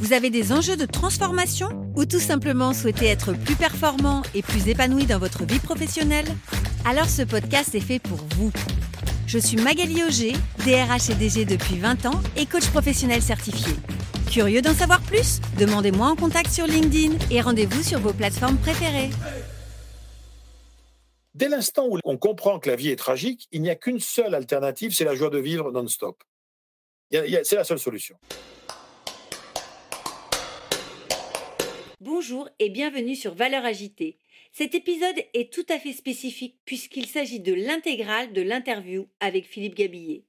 vous avez des enjeux de transformation ou tout simplement souhaitez être plus performant et plus épanoui dans votre vie professionnelle? Alors ce podcast est fait pour vous. Je suis Magali Auger, DRH et DG depuis 20 ans et coach professionnel certifié. Curieux d'en savoir plus? Demandez-moi en contact sur LinkedIn et rendez-vous sur vos plateformes préférées. Dès l'instant où on comprend que la vie est tragique, il n'y a qu'une seule alternative, c'est la joie de vivre non-stop. C'est la seule solution. Bonjour et bienvenue sur Valeurs agitée. Cet épisode est tout à fait spécifique puisqu'il s'agit de l'intégrale de l'interview avec Philippe Gabillet,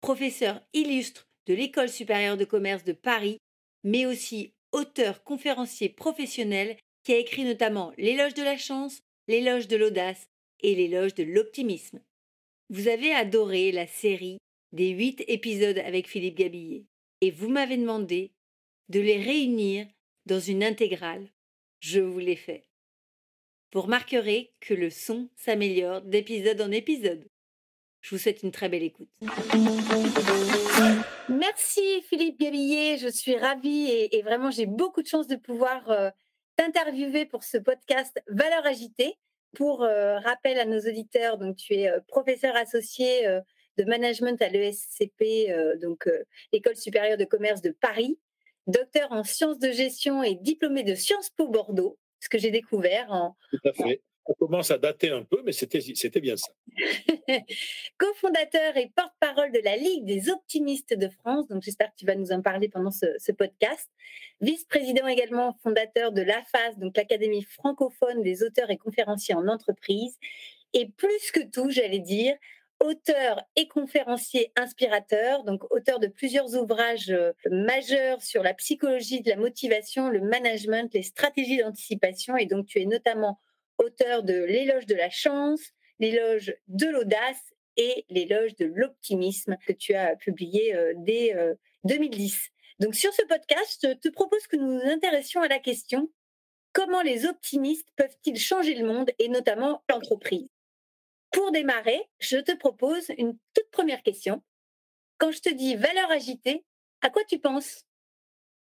professeur illustre de l'École supérieure de commerce de Paris, mais aussi auteur conférencier professionnel qui a écrit notamment L'éloge de la chance, l'éloge de l'audace et l'éloge de l'optimisme. Vous avez adoré la série des huit épisodes avec Philippe Gabillet et vous m'avez demandé de les réunir dans une intégrale. Je vous l'ai fait. Vous remarquerez que le son s'améliore d'épisode en épisode. Je vous souhaite une très belle écoute. Merci Philippe Gabillet, je suis ravie et, vraiment j'ai beaucoup de chance de pouvoir euh, t'interviewer pour ce podcast Valeurs agitées. Pour euh, rappel à nos auditeurs, donc tu es euh, professeur associé de management à l'ESCP, donc l'École supérieure de commerce de Paris, docteur en sciences de gestion et diplômé de Sciences Po Bordeaux, ce que j'ai découvert en... Tout à fait. On commence à dater un peu, mais c'était bien ça. Co-fondateur et porte-parole de la Ligue des optimistes de France, donc j'espère que tu vas nous en parler pendant ce, ce podcast. Vice-président également fondateur de l'AFAS, donc l'Académie francophone des auteurs et conférenciers en entreprise. Et plus que tout, j'allais dire, auteur et conférencier inspirateur, donc auteur de plusieurs ouvrages euh, majeurs sur la psychologie de la motivation, le management, les stratégies d'anticipation. Et donc, tu es notamment auteur de L'éloge de la chance, L'éloge de l'audace et L'éloge de l'optimisme que tu as publié euh, dès 2010. Euh, donc, sur ce podcast, je te propose que nous nous intéressions à la question comment les optimistes peuvent-ils changer le monde et notamment l'entreprise? Pour démarrer, je te propose une toute première question. Quand je te dis valeur agitée, à quoi tu penses?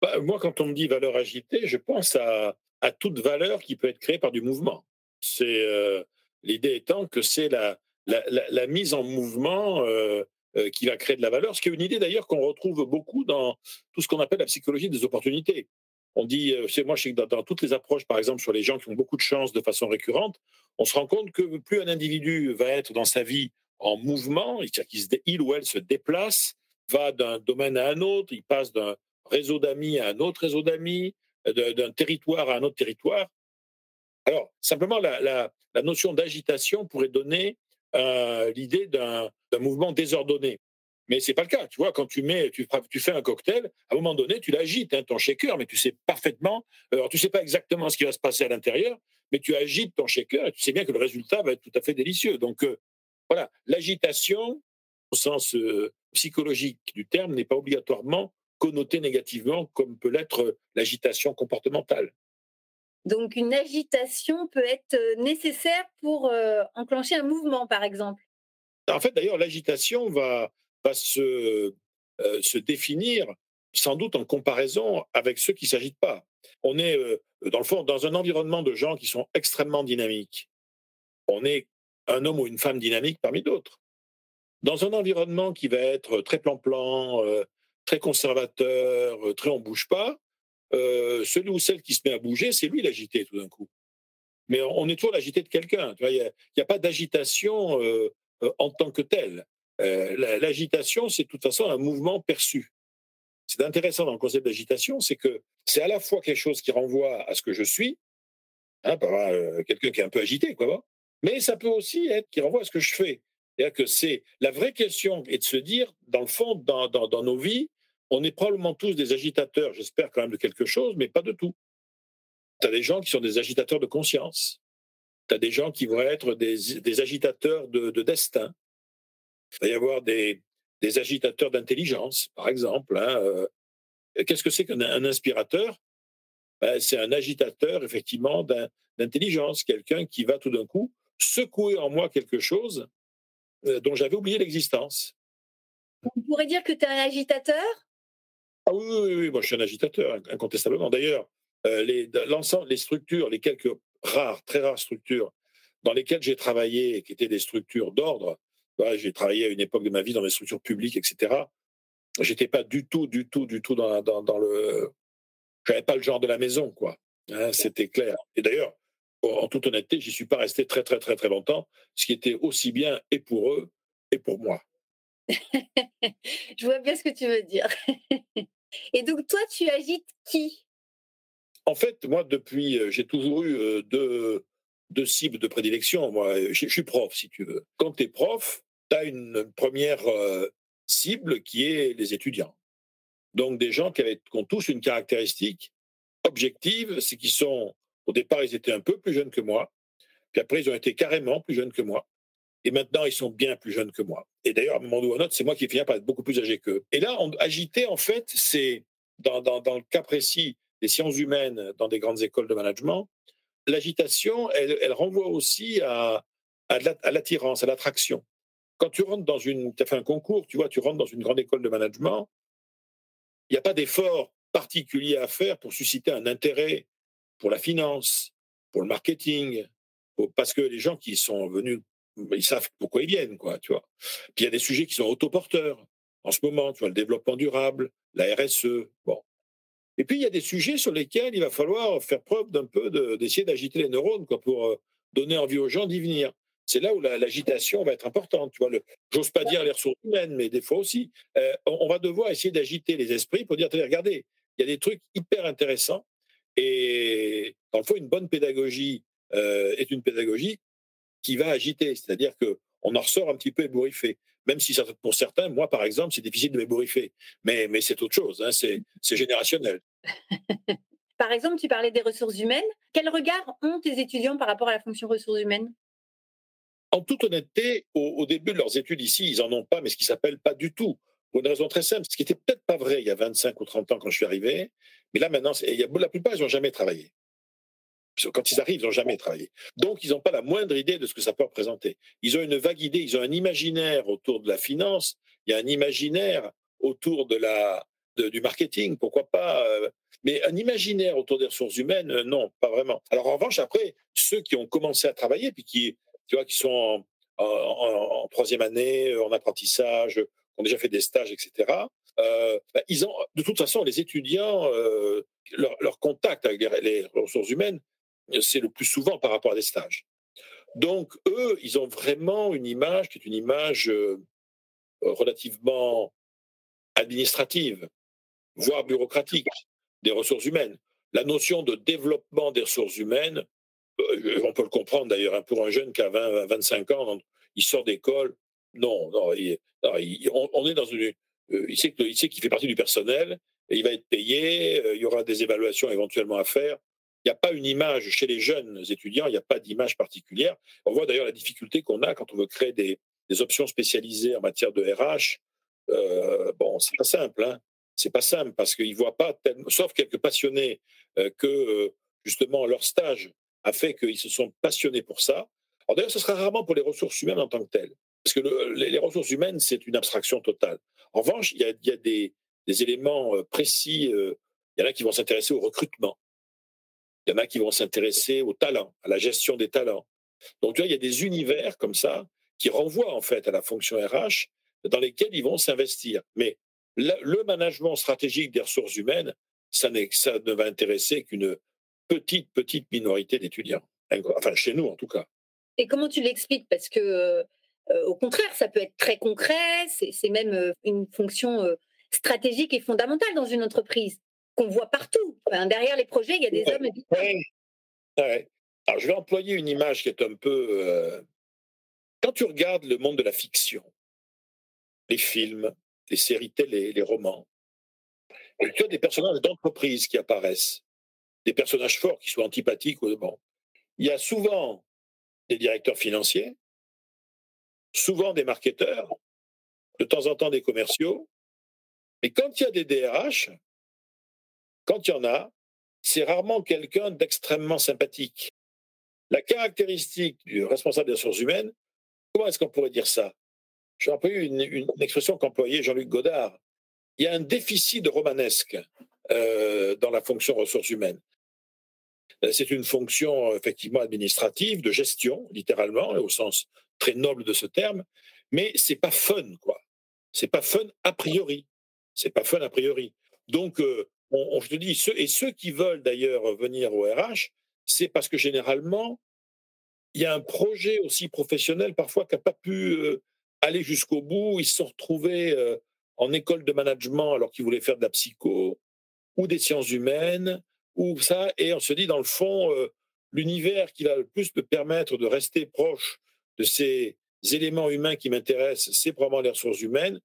Bah, Moi, quand on me dit valeur agitée, je pense à, toute valeur qui peut être créée par du mouvement. C'est euh, l'idée étant que c'est la, mise en mouvement euh, euh, qui va créer de la valeur, ce qui est une idée d'ailleurs qu'on retrouve beaucoup dans tout ce qu'on appelle la psychologie des opportunités. On dit, c'est moi, je sais que dans, toutes les approches, par exemple, sur les gens qui ont beaucoup de chance de façon récurrente, on se rend compte que plus un individu va être dans sa vie en mouvement, c'est-à-dire ou elle se déplace, va d'un domaine à un autre, il passe d'un réseau d'amis à un autre réseau d'amis, d'un territoire à un autre territoire. Alors, simplement, la, notion d'agitation pourrait donner euh, l'idée d'un mouvement désordonné. Mais c'est pas le cas. Tu vois, quand tu mets, tu, tu fais un cocktail, à un moment donné, tu l'agites, hein, ton shaker, mais tu sais parfaitement. Alors, tu sais pas exactement ce qui va se passer à l'intérieur, mais tu agites ton shaker et tu sais bien que le résultat va être tout à fait délicieux. Donc, euh, voilà, l'agitation, au sens euh, psychologique du terme, n'est pas obligatoirement connotée négativement comme peut l'être l'agitation comportementale. Donc, une agitation peut être euh, nécessaire pour enclencher un mouvement, par exemple? En fait, d'ailleurs, l'agitation va, va se, euh, se définir sans doute en comparaison avec ceux qui ne s'agitent pas. On est, euh, dans le fond, dans un environnement de gens qui sont extrêmement dynamiques. On est un homme ou une femme dynamique parmi d'autres. Dans un environnement qui va être très plan-plan, euh, très conservateur, très on bouge pas, celui ou celle qui se met à bouger, c'est lui l'agité tout d'un coup. Mais on est toujours l'agité de quelqu'un. Il n'y a, pas d'agitation en tant que telle. Euh, l'agitation, c'est de toute façon un mouvement perçu. C'est intéressant dans le concept d'agitation, c'est que c'est à la fois quelque chose qui renvoie à ce que je suis, hein, par euh, quelqu'un qui est un peu agité, quoi, mais ça peut aussi être qui renvoie à ce que je fais. Que c'est la vraie question est de se dire, dans le fond, dans, dans nos vies, on est probablement tous des agitateurs, j'espère quand même de quelque chose, mais pas de tout. Tu as des gens qui sont des agitateurs de conscience. Tu as des gens qui vont être des, agitateurs de, destin. Il va y avoir des, agitateurs d'intelligence, par exemple. Hein, euh. Qu'est-ce que c'est qu'un inspirateur? Ben, C'est un agitateur, effectivement, d'intelligence, quelqu'un qui va tout d'un coup secouer en moi quelque chose euh, dont j'avais oublié l'existence. On pourrait dire que tu es un agitateur? Ah oui, oui, oui, moi je suis un agitateur, incontestablement. D'ailleurs, euh, les, l'ensemble, les structures, les quelques rares, très rares structures dans lesquelles j'ai travaillé, qui étaient des structures d'ordre, j'ai travaillé à une époque de ma vie dans des structures publiques, etc. J'étais pas du tout, du tout, du tout dans, dans, dans le. J'avais pas le genre de la maison, quoi. Hein, c'était clair. Et d'ailleurs, en toute honnêteté, j'y suis pas resté très, très, très, très longtemps, ce qui était aussi bien et pour eux et pour moi. Je vois bien ce que tu veux dire. et donc, toi, tu agites qui? En fait, moi, depuis, euh, j'ai toujours eu euh, deux, deux cibles de prédilection. Moi, je, suis prof, si tu veux. Quand tu es prof, tu as une première euh, cible qui est les étudiants. Donc, des gens qui, qui ont tous une caractéristique objective, c'est qu'ils sont au départ, ils étaient un peu plus jeunes que moi. Puis après, ils ont été carrément plus jeunes que moi. Et maintenant, ils sont bien plus jeunes que moi. Et d'ailleurs, à un moment ou à un c'est moi qui finis par être beaucoup plus âgé qu'eux. Et là, on, agiter, en fait, c'est, dans, le cas précis des sciences humaines dans des grandes écoles de management, l'agitation, elle, renvoie aussi à, l'attirance, à l'attraction. Quand tu rentres dans une, as fait un concours, tu vois, tu rentres dans une grande école de management, il n'y a pas d'effort particulier à faire pour susciter un intérêt pour la finance, pour le marketing, parce que les gens qui sont venus, ils savent pourquoi ils viennent, quoi, tu vois. Puis il y a des sujets qui sont autoporteurs en ce moment, tu vois, le développement durable, la RSE, bon. Et puis il y a des sujets sur lesquels il va falloir faire preuve d'un peu d'essayer d'agiter les neurones, quoi, pour euh, donner envie aux gens d'y venir. C'est là où l'agitation va être importante. J'ose pas dire les ressources humaines, mais des fois aussi, euh, on, va devoir essayer d'agiter les esprits pour dire, regardez, il y a des trucs hyper intéressants et dans le fond, une bonne pédagogie euh, est une pédagogie qui va agiter, c'est-à-dire que on en ressort un petit peu ébouriffé. Même si pour certains, moi par exemple, c'est difficile de m'ébouriffer, mais, mais c'est autre chose, hein, c'est générationnel. par exemple, tu parlais des ressources humaines. Quel regard ont tes étudiants par rapport à la fonction ressources humaines? En toute honnêteté, au, au, début de leurs études ici, ils n'en ont pas, mais ce qui s'appelle pas du tout. Pour une raison très simple, ce qui n'était peut-être pas vrai il y a 25 ou 30 ans quand je suis arrivé, mais là, maintenant, la plupart, ils n'ont jamais travaillé. Quand ils arrivent, ils n'ont jamais travaillé. Donc, ils n'ont pas la moindre idée de ce que ça peut représenter. Ils ont une vague idée, ils ont un imaginaire autour de la finance, il y a un imaginaire autour de la, du marketing, pourquoi pas. Euh, mais un imaginaire autour des ressources humaines, euh, non, pas vraiment. Alors, en revanche, après, ceux qui ont commencé à travailler, puis qui, tu vois, qui sont en troisième année, en apprentissage, ont déjà fait des stages, etc., euh, bah, ils ont, de toute façon, les étudiants, euh, leur, contact avec les, ressources humaines, c'est le plus souvent par rapport à des stages. Donc, eux, ils ont vraiment une image qui est une image euh, relativement administrative, voire bureaucratique, des ressources humaines. La notion de développement des ressources humaines, on peut le comprendre d'ailleurs, hein, pour un jeune qui a 20, 25 ans, il sort d'école, non, non, on, est dans une, euh, il sait qu'il fait partie du personnel, il va être payé, euh, il y aura des évaluations éventuellement à faire. Il n'y a pas une image chez les jeunes étudiants, il n'y a pas d'image particulière. On voit d'ailleurs la difficulté qu'on a quand on veut créer des, options spécialisées en matière de RH. Euh, bon, c'est pas simple, hein. C'est pas simple parce qu'ils voient pas, sauf quelques passionnés, euh, que justement leur stage a fait qu'ils se sont passionnés pour ça. D'ailleurs, ce sera rarement pour les ressources humaines en tant que telles, parce que les, ressources humaines, c'est une abstraction totale. En revanche, il y a, des, éléments euh, précis. Euh, il y en a qui vont s'intéresser au recrutement. Il y en a qui vont s'intéresser au talent, à la gestion des talents. Donc, tu vois, il y a des univers comme ça qui renvoient en fait à la fonction RH dans lesquels ils vont s'investir. Mais le, management stratégique des ressources humaines, ça, ne va intéresser qu'une petite, petite minorité d'étudiants. Enfin, chez nous, en tout cas. Et comment tu l'expliques? Parce que euh, au contraire, ça peut être très concret, c'est même euh, une fonction euh, stratégique et fondamentale dans une entreprise qu'on voit partout. derrière les projets, il y a des hommes. Ouais. Alors, je vais employer une image qui est un peu. Quand tu regardes le monde de la fiction, les films, les séries télé, les romans, tu as des personnages d'entreprise qui apparaissent, des personnages forts qui soient antipathiques ou bon. Il y a souvent des directeurs financiers, souvent des marketeurs, de temps en temps des commerciaux. Mais quand il y a des DRH, quand il y en a, c'est rarement quelqu'un d'extrêmement sympathique. La caractéristique du responsable des ressources humaines, comment est-ce qu'on pourrait dire ça? J'ai employé une, une, expression qu'employait Jean-Luc Godard. Il y a un déficit de romanesque euh, dans la fonction ressources humaines. Euh, c'est une fonction effectivement administrative, de gestion, littéralement, au sens très noble de ce terme, mais c'est pas fun, quoi. C'est pas fun a priori. C'est pas fun a priori. Donc, euh, on, je te dis, et ceux qui veulent d'ailleurs venir au RH, c'est parce que généralement, il y a un projet aussi professionnel parfois qui n'a pas pu euh, aller jusqu'au bout. Ils se sont retrouvés en école de management alors qu'ils voulaient faire de la psycho ou des sciences humaines ou ça, et on se dit dans le fond, euh, l'univers qui va le plus me permettre de rester proche de ces éléments humains qui m'intéressent, c'est probablement les ressources humaines.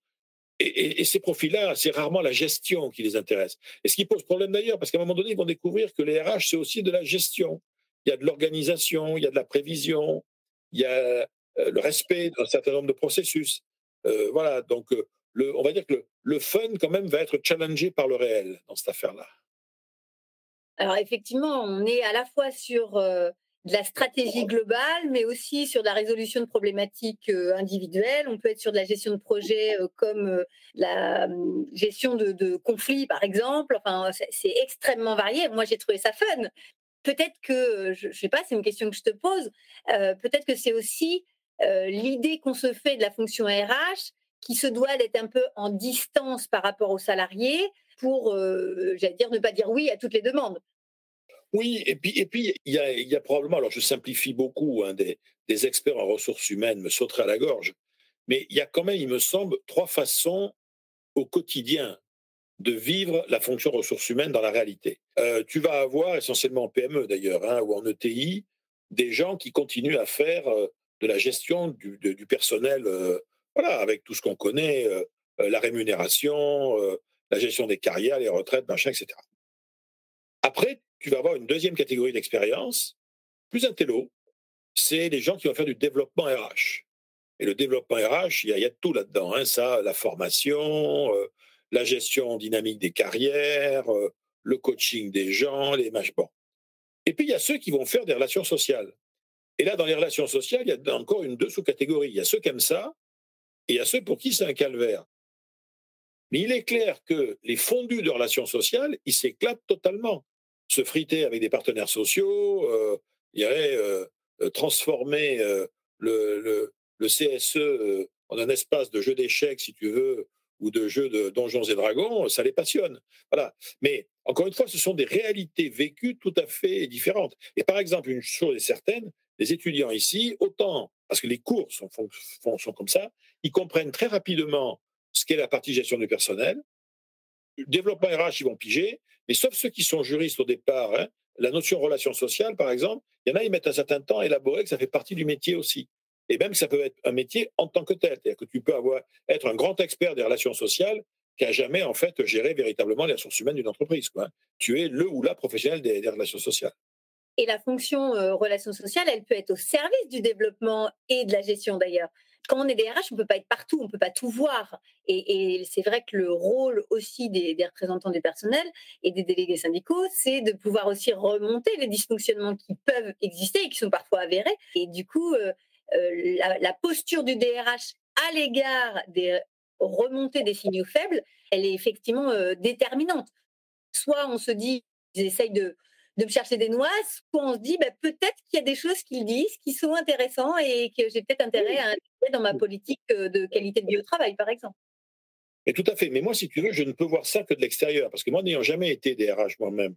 Et, ces profils-là, c'est rarement la gestion qui les intéresse. Et ce qui pose problème d'ailleurs, parce qu'à un moment donné, ils vont découvrir que les RH, c'est aussi de la gestion. Il y a de l'organisation, il y a de la prévision, il y a euh, le respect d'un certain nombre de processus. Euh, voilà, donc le, on va dire que le, fun, quand même, va être challengé par le réel dans cette affaire-là. Alors effectivement, on est à la fois sur euh, de la stratégie globale, mais aussi sur la résolution de problématiques euh, individuelles. On peut être sur de la gestion de projets euh, comme la hum, gestion de, conflits, par exemple. Enfin, c'est extrêmement varié. Moi, j'ai trouvé ça fun. Peut-être que, je ne sais pas, c'est une question que je te pose, peut-être que c'est aussi l'idée qu'on se fait de la fonction RH qui se doit d'être un peu en distance par rapport aux salariés, pour, euh, j'allais dire, ne pas dire oui à toutes les demandes. Oui, et puis et puis il y a, probablement, alors je simplifie beaucoup, hein, des, experts en ressources humaines me sauteraient à la gorge, mais il y a quand même, il me semble, trois façons au quotidien de vivre la fonction ressources humaines dans la réalité. Euh, tu vas avoir essentiellement en PME d'ailleurs, hein, ou en ETI, des gens qui continuent à faire euh, de la gestion du, personnel, voilà, avec tout ce qu'on connaît, la rémunération, la gestion des carrières, les retraites, machin, etc. Après, tu vas avoir une deuxième catégorie d'expérience, plus intello, c'est les gens qui vont faire du développement RH. Et le développement RH, il y, a, tout là-dedans. Hein, ça, la formation, euh, la gestion dynamique des carrières, euh, le coaching des gens, les matchs. Bon. Et puis, il y a ceux qui vont faire des relations sociales. Et là, dans les relations sociales, il y a encore une deux sous-catégories. Il y a ceux qui aiment ça, et il y a ceux pour qui c'est un calvaire. Mais il est clair que les fondus de relations sociales, ils s'éclatent totalement. Se friter avec des partenaires sociaux, euh, y aurait euh, euh, transformer le, le, CSE en un espace de jeu d'échecs, si tu veux, ou de jeu de donjons et dragons, ça les passionne. Voilà. Mais encore une fois, ce sont des réalités vécues tout à fait différentes. Et par exemple, une chose est certaine, les étudiants ici, autant, parce que les cours sont comme ça, ils comprennent très rapidement ce qu'est la partie gestion du personnel. Développement RH, ils vont piger, mais sauf ceux qui sont juristes au départ, hein, la notion relation sociale, par exemple, il y en a, ils mettent un certain temps à élaborer que ça fait partie du métier aussi. Et même que ça peut être un métier en tant que tel. C'est-à-dire que tu peux avoir, être un grand expert des relations sociales qui n'a jamais, en fait, géré véritablement les ressources humaines d'une entreprise. Quoi. Tu es le ou la professionnel des, relations sociales. Et la fonction euh, relations sociales, elle peut être au service du développement et de la gestion d'ailleurs quand on est DRH, on ne peut pas être partout, on ne peut pas tout voir. Et, c'est vrai que le rôle aussi des, représentants du personnel et des délégués syndicaux, c'est de pouvoir aussi remonter les dysfonctionnements qui peuvent exister et qui sont parfois avérés. Et du coup, euh, euh, la, posture du DRH à l'égard des remontées des signaux faibles, elle est effectivement euh, déterminante. Soit on se dit, ils essayent de, de me chercher des noix, où on se dit bah, peut-être qu'il y a des choses qu'ils disent qui sont intéressantes et que j'ai peut-être intérêt à intégrer dans ma politique euh, de qualité de vie au travail, par exemple. Et tout à fait. Mais moi, si tu veux, je ne peux voir ça que de l'extérieur. Parce que moi, n'ayant jamais été DRH moi-même,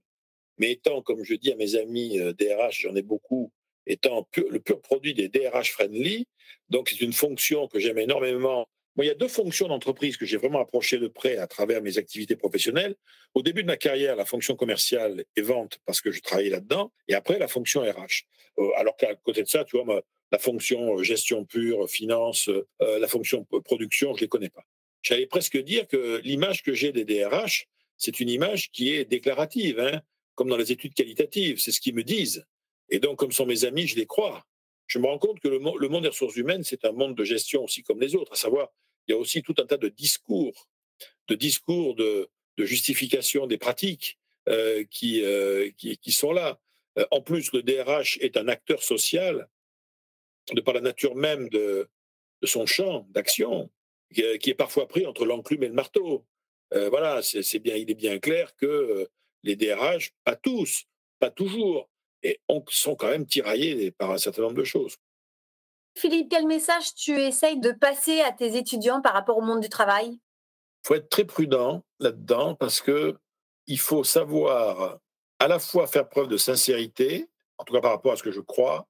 mais étant, comme je dis à mes amis DRH, euh, j'en ai beaucoup, étant le pur produit des DRH friendly, donc c'est une fonction que j'aime énormément il y a deux fonctions d'entreprise que j'ai vraiment approchées de près à travers mes activités professionnelles. Au début de ma carrière, la fonction commerciale et vente, parce que je travaillais là-dedans, et après, la fonction RH. Euh, alors qu'à côté de ça, tu vois, la fonction euh, gestion pure, finance, euh, la fonction production, je ne les connais pas. J'allais presque dire que l'image que j'ai des DRH, c'est une image qui est déclarative, hein, comme dans les études qualitatives, c'est ce qu'ils me disent. Et donc, comme sont mes amis, je les crois je me rends compte que le, monde des ressources humaines, c'est un monde de gestion aussi comme les autres, à savoir, il y a aussi tout un tas de discours, de discours de, justification des pratiques euh, qui, euh, qui, sont là. Euh, en plus, le DRH est un acteur social de par la nature même de, de son champ d'action, qui, est parfois pris entre l'enclume et le marteau. voilà, c'est bien, il est bien clair que les DRH, pas tous, pas toujours, et on, sont quand même tiraillés par un certain nombre de choses. Philippe, quel message tu essayes de passer à tes étudiants par rapport au monde du travail? Il faut être très prudent là-dedans parce que il faut savoir à la fois faire preuve de sincérité, en tout cas par rapport à ce que je crois,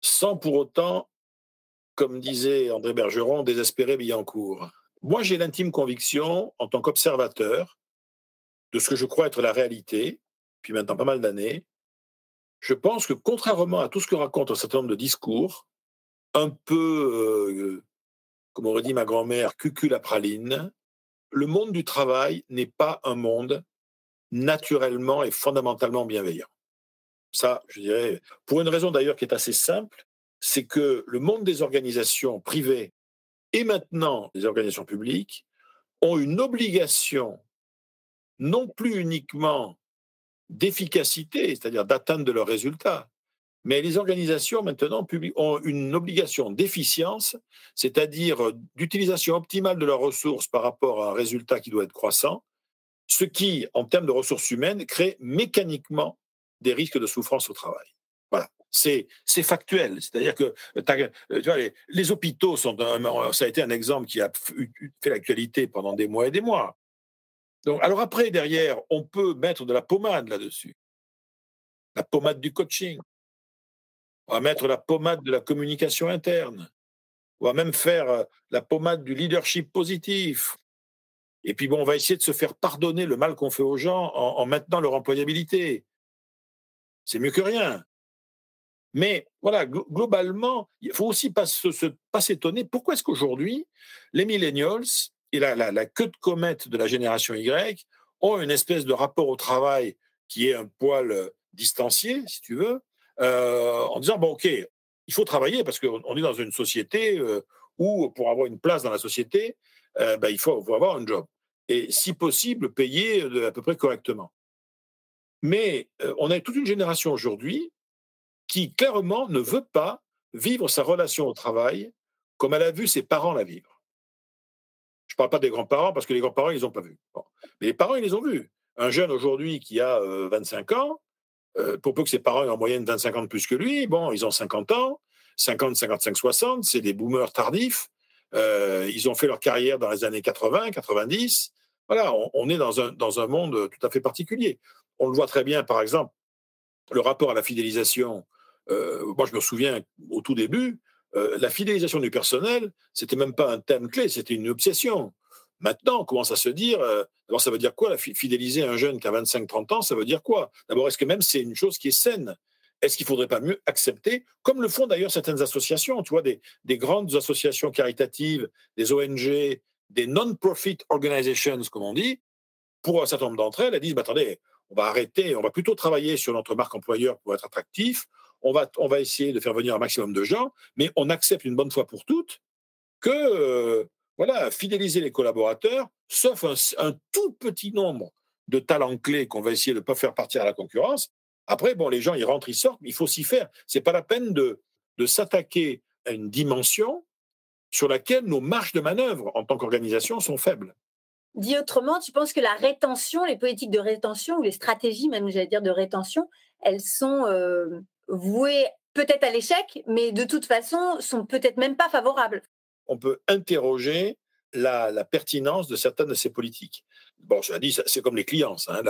sans pour autant, comme disait André Bergeron, désespérer Billancourt. Moi, j'ai l'intime conviction, en tant qu'observateur, de ce que je crois être la réalité, puis maintenant pas mal d'années, je pense que contrairement à tout ce que raconte un certain nombre de discours, un peu, euh, comme aurait dit ma grand-mère, cucul à praline, le monde du travail n'est pas un monde naturellement et fondamentalement bienveillant. Ça, je dirais, pour une raison d'ailleurs qui est assez simple, c'est que le monde des organisations privées et maintenant des organisations publiques ont une obligation non plus uniquement d'efficacité, c'est-à-dire d'atteinte de leurs résultats, mais les organisations maintenant ont une obligation d'efficience, c'est-à-dire d'utilisation optimale de leurs ressources par rapport à un résultat qui doit être croissant, ce qui, en termes de ressources humaines, crée mécaniquement des risques de souffrance au travail. Voilà. C'est, factuel. C'est-à-dire que tu vois, les, hôpitaux sont ça a été un exemple qui a fait l'actualité pendant des mois et des mois. Alors après, derrière, on peut mettre de la pommade là-dessus. La pommade du coaching. On va mettre la pommade de la communication interne. On va même faire euh, la pommade du leadership positif. Et puis bon, on va essayer de se faire pardonner le mal qu'on fait aux gens en, maintenant leur employabilité. C'est mieux que rien. Mais voilà, globalement, il faut aussi pas s'étonner. Pourquoi est-ce qu'aujourd'hui, les millennials et la, la, queue de comète de la génération Y ont une espèce de rapport au travail qui est un poil euh, distancié, si tu veux, euh, en disant bon, ok, il faut travailler parce qu'on est dans une société euh, où pour avoir une place dans la société, ben, il faut, avoir un job et si possible payer à peu près correctement. Mais on a toute une génération aujourd'hui qui clairement ne veut pas vivre sa relation au travail comme elle a vu ses parents la vivre parle pas des grands-parents parce que les grands-parents, ils n'ont pas vu. Mais les parents, ils les ont vus. Un jeune aujourd'hui qui a 25 euh, ans, euh, pour peu que ses parents aient en moyenne 25 ans de plus que lui, bon, ils ont 50 ans, 50, 55, 60, c'est des boomers tardifs. Euh, ils ont fait leur carrière dans les années 80, 90. Voilà, on, est dans un, dans un monde tout à fait particulier. On le voit très bien, par exemple, le rapport à la fidélisation. moi, je me souviens au tout début, euh, la fidélisation du personnel, c'était même pas un thème clé, c'était une obsession. Maintenant, on commence à se dire, euh, ça veut dire quoi, la fidéliser un jeune qui a 25-30 ans, ça veut dire quoi? D'abord, est-ce que même c'est une chose qui est saine? Est-ce qu'il ne faudrait pas mieux accepter, comme le font d'ailleurs certaines associations, tu vois, des, grandes associations caritatives, des ONG, des non-profit organizations, comme on dit, pour un certain nombre d'entre elles, elles disent, bah, attendez, on va arrêter, on va plutôt travailler sur notre marque employeur pour être attractif, on va, on va essayer de faire venir un maximum de gens, mais on accepte une bonne fois pour toutes que euh, voilà, fidéliser les collaborateurs, sauf un, tout petit nombre de talents clés qu'on va essayer de ne pas faire partir à la concurrence. Après, bon, les gens, ils rentrent, ils sortent, mais il faut s'y faire. C'est pas la peine de, de s'attaquer à une dimension sur laquelle nos marges de manœuvre en tant qu'organisation sont faibles. Dit autrement, tu penses que la rétention, les politiques de rétention ou les stratégies même, j'allais dire, de rétention, elles sont euh, vouées peut-être à l'échec, mais de toute façon sont peut-être même pas favorables. On peut interroger la, pertinence de certaines de ces politiques. Bon, je l'ai dit, c'est comme les clients. Hein,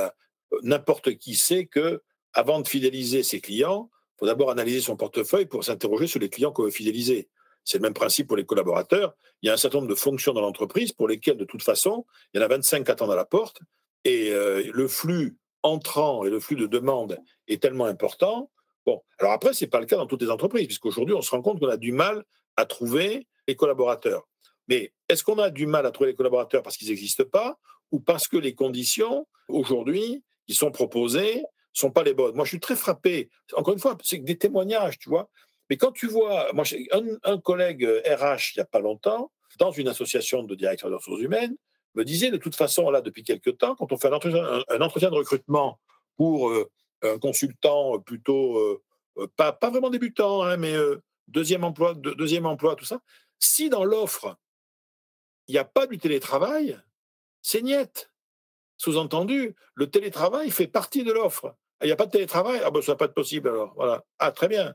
n'importe qui sait que avant de fidéliser ses clients, il faut d'abord analyser son portefeuille pour s'interroger sur les clients qu'on veut fidéliser. C'est le même principe pour les collaborateurs. Il y a un certain nombre de fonctions dans l'entreprise pour lesquelles, de toute façon, il y en a 25 qui attendent à la porte et euh, le flux entrant et le flux de demande est tellement important Bon, alors après, ce n'est pas le cas dans toutes les entreprises, puisqu'aujourd'hui, on se rend compte qu'on a du mal à trouver les collaborateurs. Mais est-ce qu'on a du mal à trouver les collaborateurs parce qu'ils n'existent pas ou parce que les conditions, aujourd'hui, qui sont proposées, ne sont pas les bonnes? Moi, je suis très frappé. Encore une fois, c'est des témoignages, tu vois. Mais quand tu vois, moi, un, collègue RH il n'y a pas longtemps, dans une association de directeurs de ressources humaines, me disait de toute façon, là, depuis quelques temps, quand on fait un entretien, de recrutement pour euh, un consultant plutôt, euh, euh, pas, pas vraiment débutant, hein, mais deuxième, emploi, deuxième emploi, tout ça, si dans l'offre, il n'y a pas du télétravail, c'est niette. Sous-entendu, le télétravail fait partie de l'offre. Il n'y a pas de télétravail, ah ben, ça va pas être possible alors. Voilà. Ah, très bien.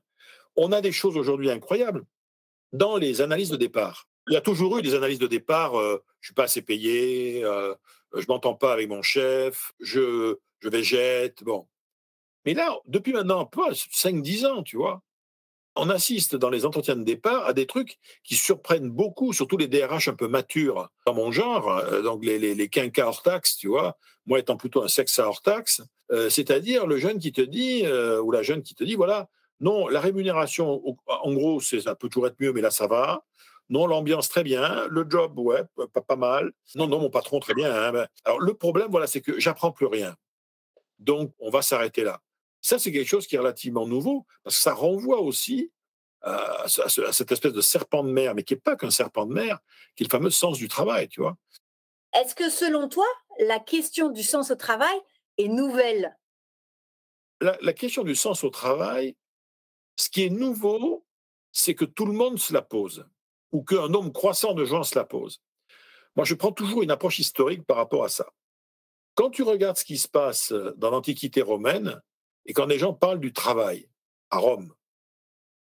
On a des choses aujourd'hui incroyables dans les analyses de départ. Il y a toujours eu des analyses de départ. je je suis pas assez payé, je je m'entends pas avec mon chef, je, je végète. Bon. Mais là, depuis maintenant peu 5-10 ans, tu vois, on assiste dans les entretiens de départ à des trucs qui surprennent beaucoup, surtout les DRH un peu matures dans mon genre, donc les, les, quinquas hors taxe, tu vois, moi étant plutôt un sexe hors taxe, c'est-à-dire le jeune qui te dit, ou la jeune qui te dit, voilà, non, la rémunération, en gros, ça peut toujours être mieux, mais là, ça va. Non, l'ambiance très bien, le job, ouais, pas, pas mal. Non, non, mon patron, très bien. Hein, ben, alors, le problème, voilà, c'est que j'apprends plus rien. Donc, on va s'arrêter là. Ça, c'est quelque chose qui est relativement nouveau, parce que ça renvoie aussi à, cette espèce de serpent de mer, mais qui n'est pas qu'un serpent de mer, qui est le fameux sens du travail, tu vois. Est-ce que, selon toi, la question du sens au travail est nouvelle? La question du sens au travail, ce qui est nouveau, c'est que tout le monde se la pose, ou qu'un nombre croissant de gens se la pose. Moi, je prends toujours une approche historique par rapport à ça. Quand tu regardes ce qui se passe dans l'Antiquité romaine, et quand les gens parlent du travail à Rome,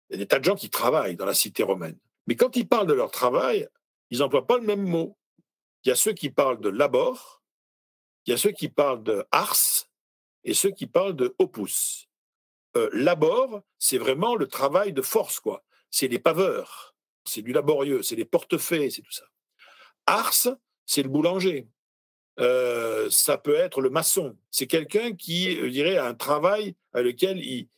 il y a des tas de gens qui travaillent dans la cité romaine. Mais quand ils parlent de leur travail, ils n'emploient pas le même mot. Il y a ceux qui parlent de labor, il y a ceux qui parlent de ars, et ceux qui parlent de opus. Euh, labor, c'est vraiment le travail de force, quoi. C'est les paveurs, c'est du laborieux, c'est les portefaix, c'est tout ça. Ars, c'est le boulanger. Euh, ça peut être le maçon. C'est quelqu'un qui, je dirais, a un travail à lequel il,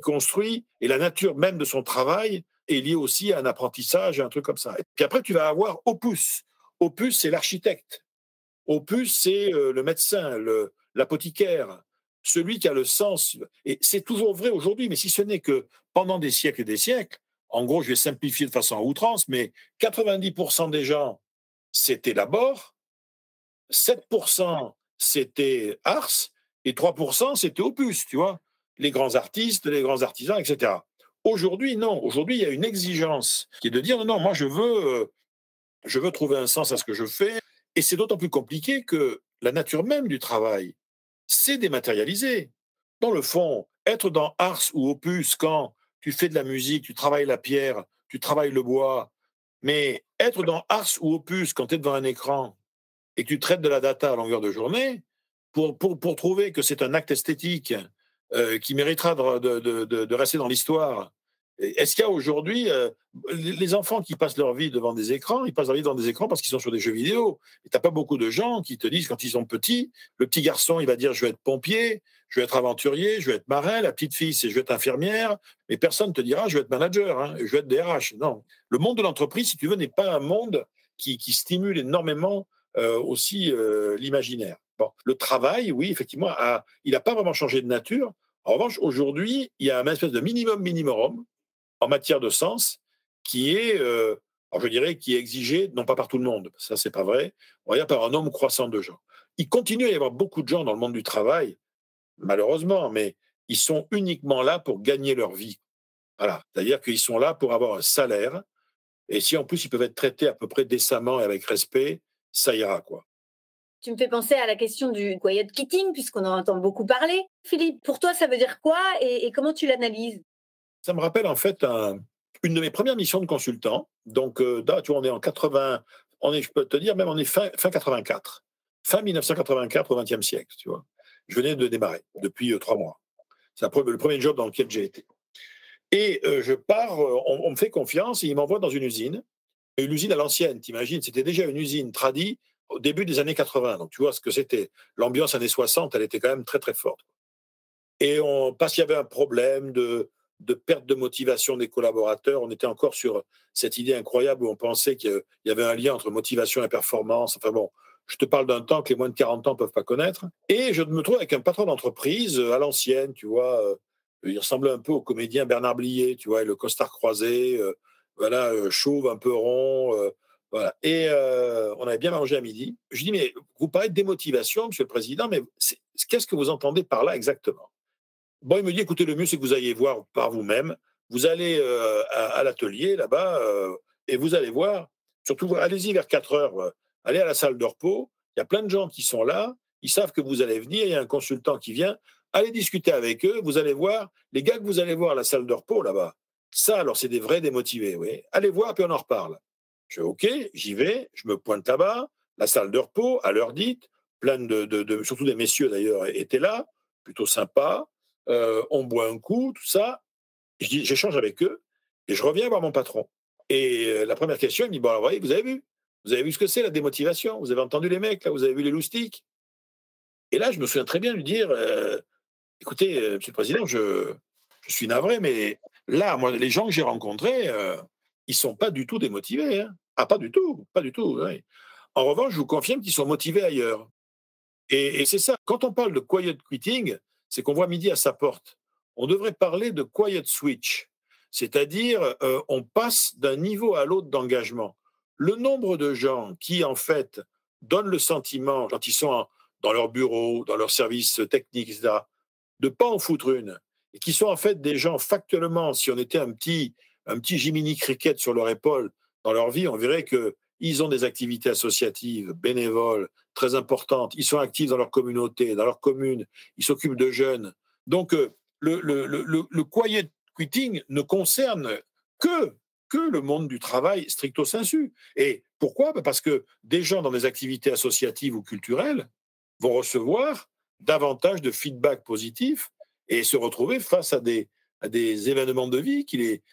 construit, et la nature même de son travail est liée aussi à un apprentissage, un truc comme ça. Puis après, tu vas avoir opus. Opus, c'est l'architecte. Opus, c'est euh, le médecin, l'apothicaire celui qui a le sens, et c'est toujours vrai aujourd'hui, mais si ce n'est que pendant des siècles et des siècles, en gros, je vais simplifier de façon à outrance, mais 90% des gens, c'était labor, 7% c'était ars, et 3% c'était opus, tu vois, les grands artistes, les grands artisans, etc. Aujourd'hui, non. Aujourd'hui, il y a une exigence qui est de dire non, non, moi je veux, euh, je veux trouver un sens à ce que je fais. Et c'est d'autant plus compliqué que la nature même du travail c'est dématérialisé. Dans le fond, être dans Ars ou Opus quand tu fais de la musique, tu travailles la pierre, tu travailles le bois, mais être dans Ars ou Opus quand tu es devant un écran et que tu traites de la data à longueur de journée, pour, pour, pour trouver que c'est un acte esthétique euh, qui méritera de, de, de rester dans l'histoire est-ce qu'il y a aujourd'hui euh, les enfants qui passent leur vie devant des écrans, ils passent leur vie devant des écrans parce qu'ils sont sur des jeux vidéo. Et t'as pas beaucoup de gens qui te disent quand ils sont petits, le petit garçon il va dire je vais être pompier, je vais être aventurier, je vais être marin, la petite fille c'est je vais être infirmière, mais personne ne te dira je vais être manager, hein, je vais être DRH. Non, le monde de l'entreprise, si tu veux, n'est pas un monde qui, stimule énormément aussi euh, l'imaginaire. Bon, le travail, oui, effectivement, il n'a pas vraiment changé de nature. En revanche, aujourd'hui, il y a un espèce de minimum minimum en matière de sens qui est, euh, je dirais, qui est exigé, non pas par tout le monde, ça c'est pas vrai, on par un nombre croissant de gens. Il continue à y avoir beaucoup de gens dans le monde du travail, malheureusement, mais ils sont uniquement là pour gagner leur vie. Voilà, c'est-à-dire qu'ils sont là pour avoir un salaire, et si en plus ils peuvent être traités à peu près décemment et avec respect, ça ira quoi. Tu me fais penser à la question du quiet quitting, puisqu'on en entend beaucoup parler. Philippe, pour toi, ça veut dire quoi et comment tu l'analyses? Ça me rappelle en fait une de mes premières missions de consultant. Donc, euh, là, tu vois, on est en 80, on est, je peux te dire, même on est fin, fin 84, fin 1984 au XXe siècle, tu vois. Je venais de démarrer depuis euh, trois mois. C'est le premier job dans lequel j'ai été. Et euh, je pars, on, me fait confiance et il m'envoie dans une usine, une usine à l'ancienne, t'imagines, c'était déjà une usine tradie au début des années 80. Donc, tu vois ce que c'était. L'ambiance années 60, elle était quand même très, très forte. Et on, parce qu'il y avait un problème de, de perte de motivation des collaborateurs. On était encore sur cette idée incroyable où on pensait qu'il y avait un lien entre motivation et performance. Enfin bon, je te parle d'un temps que les moins de 40 ans ne peuvent pas connaître. Et je me trouve avec un patron d'entreprise euh, à l'ancienne, tu vois, euh, il ressemblait un peu au comédien Bernard Blier, tu vois, le costard croisé, voilà, chauve, un peu rond. voilà. Et on avait bien mangé à midi. Je dis, mais vous parlez de démotivation, Monsieur le Président, mais qu'est-ce que vous entendez par là exactement? Bon, il me dit, écoutez, le mieux, c'est que vous ayez voir par vous-même. Vous allez à, l'atelier là-bas et vous allez voir. Surtout, allez-y vers 4 heures. allez à la salle de repos. Il y a plein de gens qui sont là. Ils savent que vous allez venir. Il y a un consultant qui vient. Allez discuter avec eux. Vous allez voir. Les gars que vous allez voir à la salle de repos là-bas, ça, alors, c'est des vrais démotivés. Oui. Allez voir, puis on en reparle. Je fais OK, j'y vais. Je me pointe là-bas. La salle de repos, à l'heure dite. Plein de, de, surtout des messieurs d'ailleurs, étaient là. Plutôt sympa. Euh, on boit un coup, tout ça. J'échange avec eux et je reviens voir mon patron. Et euh, la première question, il me dit Bon, voyez, vous avez vu? Vous avez vu ce que c'est la démotivation? Vous avez entendu les mecs, là? Vous avez vu les loustiques? Et là, je me souviens très bien de lui dire euh, Écoutez, Monsieur le Président, je, je, suis navré, mais là, moi, les gens que j'ai rencontrés, ils ne sont pas du tout démotivés. Hein. Ah, pas du tout, pas du tout. En revanche, je vous confirme qu'ils sont motivés ailleurs. Et, et c'est ça. Quand on parle de quiet quitting, c'est qu'on voit midi à sa porte. On devrait parler de quiet switch, c'est-à-dire euh, on passe d'un niveau à l'autre d'engagement. Le nombre de gens qui, en fait, donnent le sentiment, quand ils sont dans leur bureau, dans leur service technique, etc., de pas en foutre une, et qui sont en fait des gens factuellement, si on était un petit, un petit Jiminy Cricket sur leur épaule dans leur vie, on verrait que ils ont des activités associatives, bénévoles, très importantes. Ils sont actifs dans leur communauté, dans leur commune. Ils s'occupent de jeunes. Donc, euh, le, le, le, le, quiet quitting ne concerne que, que le monde du travail stricto sensu. Et pourquoi? Bah, Parce que des gens dans des activités associatives ou culturelles vont recevoir davantage de feedback positif et se retrouver face à des, événements de vie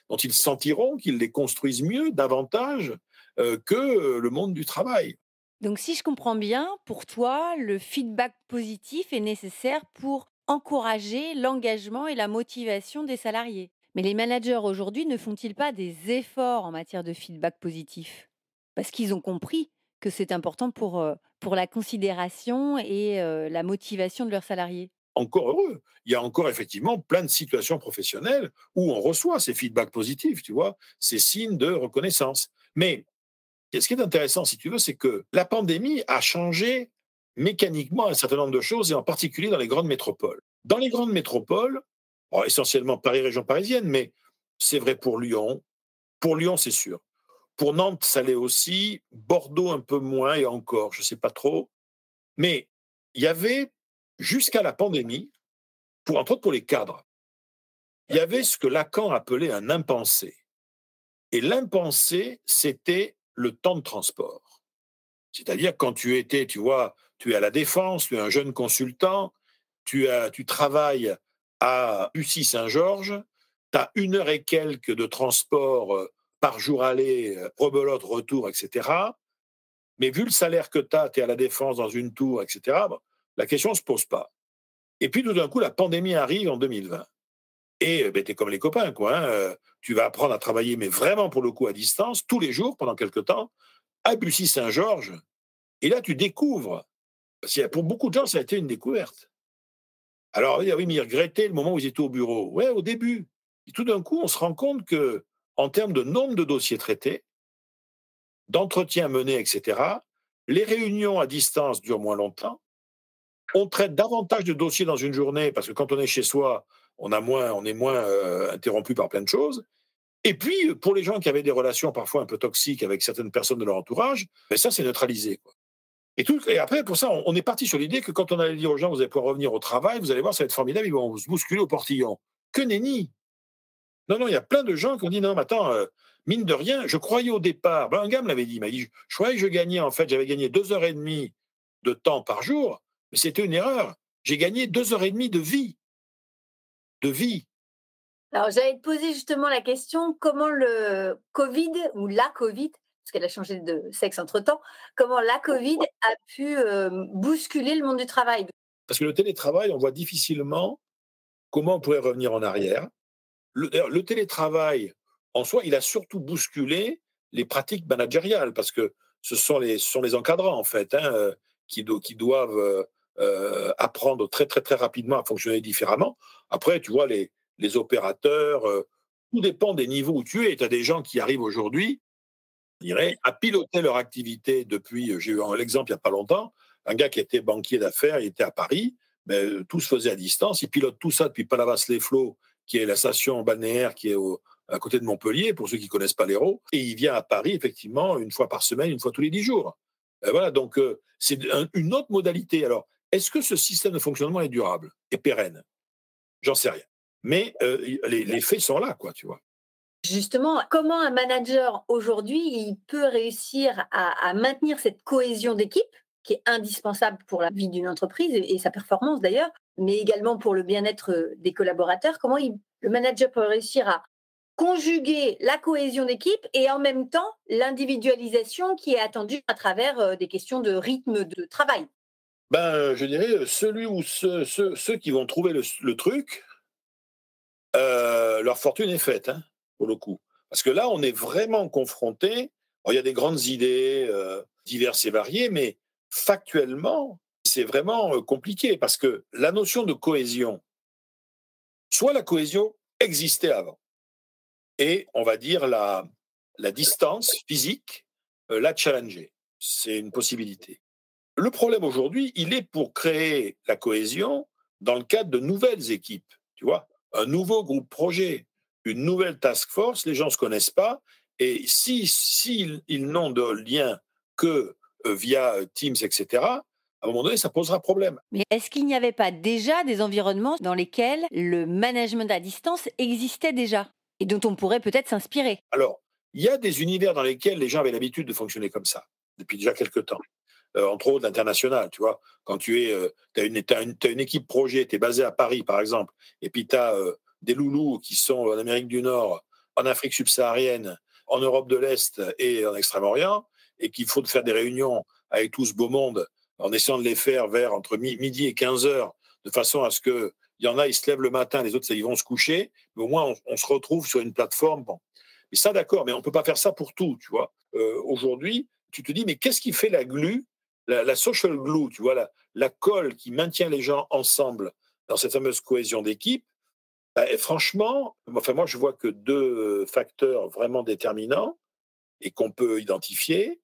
dont ils sentiront qu'ils les construisent mieux, davantage euh, que le monde du travail. Donc si je comprends bien, pour toi, le feedback positif est nécessaire pour encourager l'engagement et la motivation des salariés. Mais les managers aujourd'hui ne font-ils pas des efforts en matière de feedback positif? Parce qu'ils ont compris que c'est important pour, euh, pour la considération et euh, la motivation de leurs salariés. Encore heureux. Il y a encore effectivement plein de situations professionnelles où on reçoit ces feedbacks positifs, tu vois, ces signes de reconnaissance. Mais ce qui est intéressant, si tu veux, c'est que la pandémie a changé mécaniquement un certain nombre de choses, et en particulier dans les grandes métropoles. Dans les grandes métropoles, essentiellement Paris, région parisienne, mais c'est vrai pour Lyon. Pour Lyon, c'est sûr. Pour Nantes, ça l'est aussi. Bordeaux, un peu moins, et encore, je ne sais pas trop. Mais il y avait, jusqu'à la pandémie, pour, entre autres pour les cadres, il y avait ce que Lacan appelait un impensé. Et l'impensé, c'était le temps de transport. C'est-à-dire quand tu étais, tu vois, tu es à la défense, tu es un jeune consultant, tu, as, tu travailles à Bussy-Saint-Georges, tu as une heure et quelques de transport euh, par jour aller, euh, rebelote, retour, etc. Mais vu le salaire que tu as, tu es à la défense dans une tour, etc., la question ne se pose pas. Et puis tout d'un coup, la pandémie arrive en 2020. Et euh, ben, tu es comme les copains, quoi. Hein, tu vas apprendre à travailler, mais vraiment pour le coup à distance, tous les jours, pendant quelques temps, à Bussy-Saint-Georges. Et là, tu découvres. Pour beaucoup de gens, ça a été une découverte. Alors, oui, mais ils regrettaient le moment où ils étaient au bureau. Ouais, au début. Et tout d'un coup, on se rend compte que, en termes de nombre de dossiers traités, d'entretiens menés, etc., les réunions à distance durent moins longtemps. On traite davantage de dossiers dans une journée parce que quand on est chez soi, on, a moins, on est moins euh, interrompu par plein de choses. Et puis, pour les gens qui avaient des relations parfois un peu toxiques avec certaines personnes de leur entourage, ben ça, c'est neutralisé. Et, tout, et après, pour ça, on, est parti sur l'idée que quand on allait dire aux gens, vous allez pouvoir revenir au travail, vous allez voir, ça va être formidable, ils vont se bousculer au portillon. Que nenni Non, non, il y a plein de gens qui ont dit, non, mais attends, euh, mine de rien, je croyais au départ, ben, un gars l'avait dit, il m'a dit, je croyais que je gagnais, en fait, j'avais gagné deux heures et demie de temps par jour, mais c'était une erreur. J'ai gagné deux heures et demie de vie de vie. Alors, j'allais te poser justement la question comment le Covid ou la Covid, parce qu'elle a changé de sexe entre-temps, comment la Covid a pu bousculer le monde du travail? Parce que le télétravail, on voit difficilement comment on pourrait revenir en arrière. Le, télétravail, en soi, il a surtout bousculé les pratiques managériales, parce que ce sont les, sont les encadrants, en fait, hein, qui, qui, doivent euh, apprendre très, très, très rapidement à fonctionner différemment. Après, tu vois, les, les opérateurs. Euh, tout dépend des niveaux où tu es. Tu as des gens qui arrivent aujourd'hui, je dirais, à piloter leur activité depuis, j'ai eu l'exemple il n'y a pas longtemps, un gars qui était banquier d'affaires, il était à Paris, mais tout se faisait à distance, il pilote tout ça depuis Palavas-les-Flots, qui est la station balnéaire qui est à côté de Montpellier, pour ceux qui connaissent pas l'Hérault, et il vient à Paris, effectivement, une fois par semaine, une fois tous les dix jours. voilà, donc c'est une autre modalité. Alors, est-ce que ce système de fonctionnement est durable et pérenne? J'en sais rien. Mais euh, les, faits sont là, quoi, tu vois. Justement, comment un manager aujourd'hui il peut réussir à, maintenir cette cohésion d'équipe qui est indispensable pour la vie d'une entreprise et, sa performance d'ailleurs, mais également pour le bien-être euh, des collaborateurs? Comment le manager peut réussir à conjuguer la cohésion d'équipe et en même temps l'individualisation qui est attendue à travers euh, des questions de rythme de travail? Ben, je dirais, celui ou ceux, qui vont trouver le, truc, euh, leur fortune est faite, hein, pour le coup. Parce que là, on est vraiment confronté. Il y a des grandes idées euh, diverses et variées, mais factuellement, c'est vraiment euh, compliqué parce que la notion de cohésion, soit la cohésion existait avant, et on va dire la, la distance physique la challenger. C'est une possibilité. Le problème aujourd'hui, il est pour créer la cohésion dans le cadre de nouvelles équipes, tu vois, un nouveau groupe projet, une nouvelle task force, les gens ne se connaissent pas, et si, si ils n'ont de lien que euh, via euh, Teams, etc., à un moment donné, ça posera problème. Mais est-ce qu'il n'y avait pas déjà des environnements dans lesquels le management à distance existait déjà et dont on pourrait peut-être s'inspirer? Alors, il y a des univers dans lesquels les gens avaient l'habitude de fonctionner comme ça, depuis déjà quelques temps. Euh, entre autres l'international, tu vois. Quand tu es, euh, as une, une, équipe projet, tu es basé à Paris, par exemple, et puis tu as euh, des loulous qui sont en Amérique du Nord, en Afrique subsaharienne, en Europe de l'Est et en Extrême-Orient, et qu'il faut faire des réunions avec tout ce beau monde en essayant de les faire vers entre midi et 15 heures, de façon à ce que il y en a, ils se lèvent le matin, les autres, ils vont se coucher, mais au moins, on, se retrouve sur une plateforme. Bon. Et ça, d'accord, mais on ne peut pas faire ça pour tout, tu vois. Aujourd'hui, tu te dis, mais qu'est-ce qui fait la glu la, social glue, tu vois, la, colle qui maintient les gens ensemble dans cette fameuse cohésion d'équipe, bah, franchement, enfin, moi, je vois que deux facteurs vraiment déterminants et qu'on peut identifier.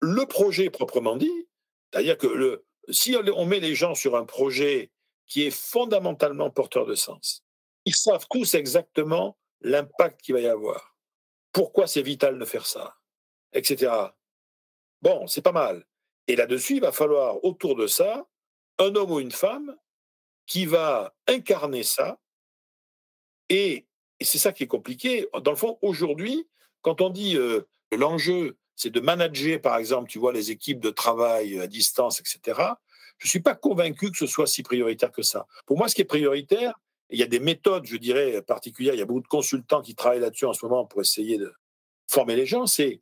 Le projet proprement dit, c'est-à-dire que si on met les gens sur un projet qui est fondamentalement porteur de sens, ils savent tous exactement l'impact qu'il va y avoir, pourquoi c'est vital de faire ça, etc. Bon, c'est pas mal. Et là-dessus, il va falloir autour de ça un homme ou une femme qui va incarner ça. Et, c'est ça qui est compliqué. Dans le fond, aujourd'hui, quand on dit euh, l'enjeu, c'est de manager, par exemple, tu vois, les équipes de travail à distance, etc., je ne suis pas convaincu que ce soit si prioritaire que ça. Pour moi, ce qui est prioritaire, il y a des méthodes, je dirais, particulières, il y a beaucoup de consultants qui travaillent là-dessus en ce moment pour essayer de former les gens, c'est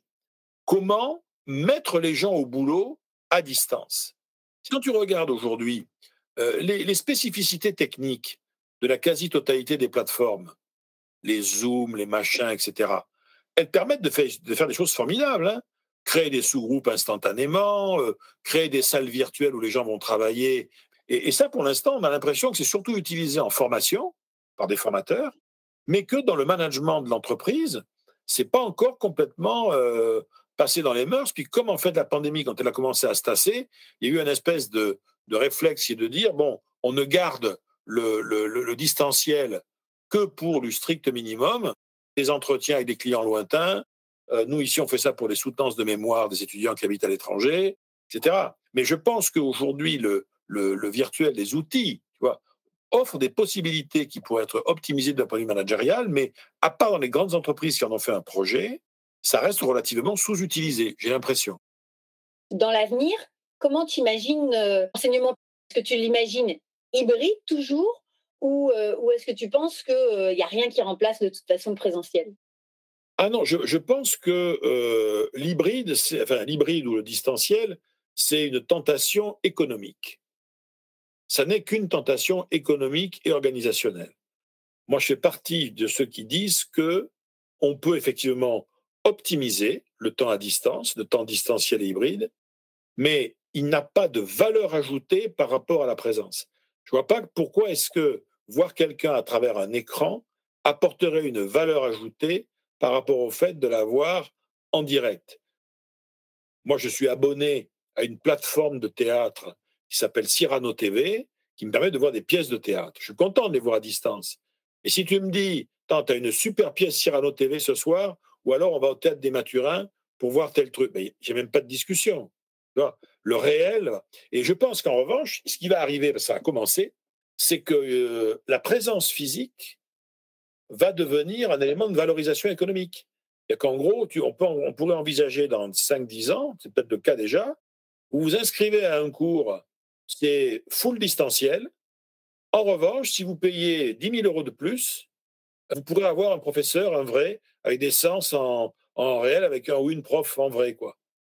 comment mettre les gens au boulot à distance. Si tu regardes aujourd'hui euh, les, spécificités techniques de la quasi-totalité des plateformes, les Zoom, les machins, etc., elles permettent de, faire des choses formidables. Hein. créer des sous-groupes instantanément, euh, créer des salles virtuelles où les gens vont travailler. Et, ça, pour l'instant, on a l'impression que c'est surtout utilisé en formation par des formateurs, mais que dans le management de l'entreprise, c'est pas encore complètement euh, passé dans les mœurs. Puis comme en fait la pandémie, quand elle a commencé à se tasser, il y a eu une espèce de, de réflexe qui est de dire, bon, on ne garde le, le, distanciel que pour le strict minimum, des entretiens avec des clients lointains. Euh, nous, ici, on fait ça pour les soutenances de mémoire des étudiants qui habitent à l'étranger, etc. Mais je pense qu'aujourd'hui, le, le, virtuel, les outils, tu vois, offrent des possibilités qui pourraient être optimisées d'un point de vue managérial, mais à part dans les grandes entreprises qui en ont fait un projet, ça reste relativement sous-utilisé, j'ai l'impression. Dans l'avenir, comment tu imagines euh, l'enseignement Est-ce que tu l'imagines hybride toujours ou, euh, ou est-ce que tu penses qu'il n'y euh, a rien qui remplace de toute façon le présentiel? Ah non, je, pense que l'hybride, enfin l'hybride ou le distanciel, c'est une tentation économique. Ça n'est qu'une tentation économique et organisationnelle. Moi, je fais partie de ceux qui disent que on peut effectivement optimiser le temps à distance, le temps distanciel et hybride, mais il n'a pas de valeur ajoutée par rapport à la présence. Je ne vois pas pourquoi est-ce que voir quelqu'un à travers un écran apporterait une valeur ajoutée par rapport au fait de la voir en direct. Moi, je suis abonné à une plateforme de théâtre qui s'appelle Cyrano TV, qui me permet de voir des pièces de théâtre. Je suis content de les voir à distance. Et si tu me dis, tu as une super pièce Cyrano TV ce soir, ou alors on va au théâtre des Mathurins pour voir tel truc, mais j'ai même pas de discussion. Le réel. Et je pense qu'en revanche, ce qui va arriver, ça a commencé, c'est que euh, la présence physique va devenir un élément de valorisation économique. Et qu'en gros, on, on, pourrait envisager dans 5-10 ans, c'est peut-être le cas déjà, vous vous inscrivez à un cours, c'est full distanciel. En revanche, si vous payez 10 000 euros de plus, vous pourrez avoir un professeur, un vrai, avec des sens en, réel, avec un ou une prof en vrai.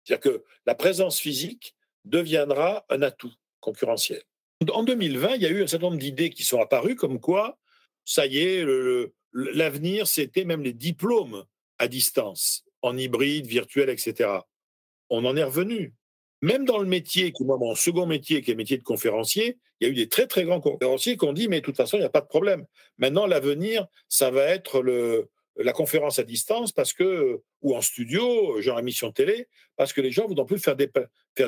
C'est-à-dire que la présence physique deviendra un atout concurrentiel. En 2020, il y a eu un certain nombre d'idées qui sont apparues, comme quoi, ça y est, l'avenir, c'était même les diplômes à distance, en hybride, virtuel, etc. On en est revenu. Même dans le métier, qui est mon second métier, qui est le métier de conférencier, il y a eu des très très grands conférenciers qui ont dit, mais de toute façon, il n'y a pas de problème. Maintenant, l'avenir, ça va être le, la conférence à distance parce que, ou en studio, genre émission télé, parce que les gens ne voudront plus faire,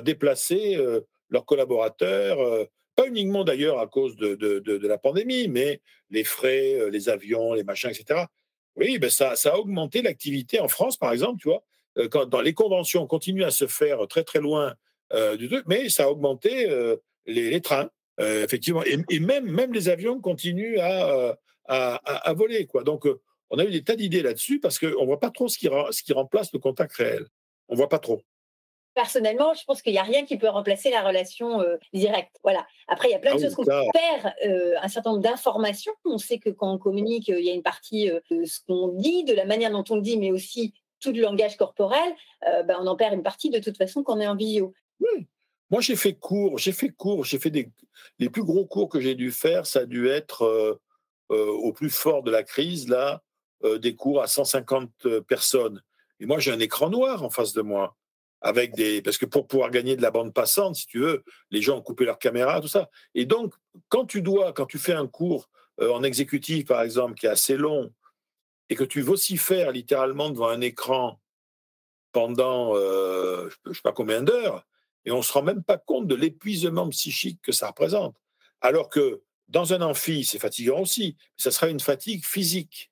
déplacer euh, leurs collaborateurs, euh, pas uniquement d'ailleurs à cause de, de, la pandémie, mais les frais, euh, les avions, les machins, etc. Oui, ben ça, ça a augmenté l'activité en France, par exemple, tu vois. Quand dans les conventions continuent à se faire très très loin du truc, mais ça a augmenté les, trains, effectivement, et, même, même les avions continuent à, à, à, voler, quoi. Donc, on a eu des tas d'idées là-dessus parce qu'on ne voit pas trop ce qui, ce qui remplace le contact réel. On ne voit pas trop. Personnellement, je pense qu'il n'y a rien qui peut remplacer la relation euh, directe. Voilà. Après, il y a plein de ah choses qu'on perd euh, un certain nombre d'informations. On sait que quand on communique, il y a une partie euh, de ce qu'on dit, de la manière dont on le dit, mais aussi tout le langage corporel. Ben, on en perd une partie de toute façon quand on est en visio. Oui. Moi, j'ai fait cours, j'ai fait cours, j'ai fait des. Les plus gros cours que j'ai dû faire, ça a dû être au plus fort de la crise, là, euh, des cours à 150 euh, personnes. Et moi, j'ai un écran noir en face de moi. Avec des... Parce que pour pouvoir gagner de la bande passante, si tu veux, les gens ont coupé leur caméra, tout ça. Et donc, quand tu dois, quand tu fais un cours euh, en exécutif, par exemple, qui est assez long, et que tu vocifères littéralement devant un écran pendant je ne sais pas combien d'heures, et on ne se rend même pas compte de l'épuisement psychique que ça représente. Alors que dans un amphi, c'est fatigant aussi, mais ça sera une fatigue physique.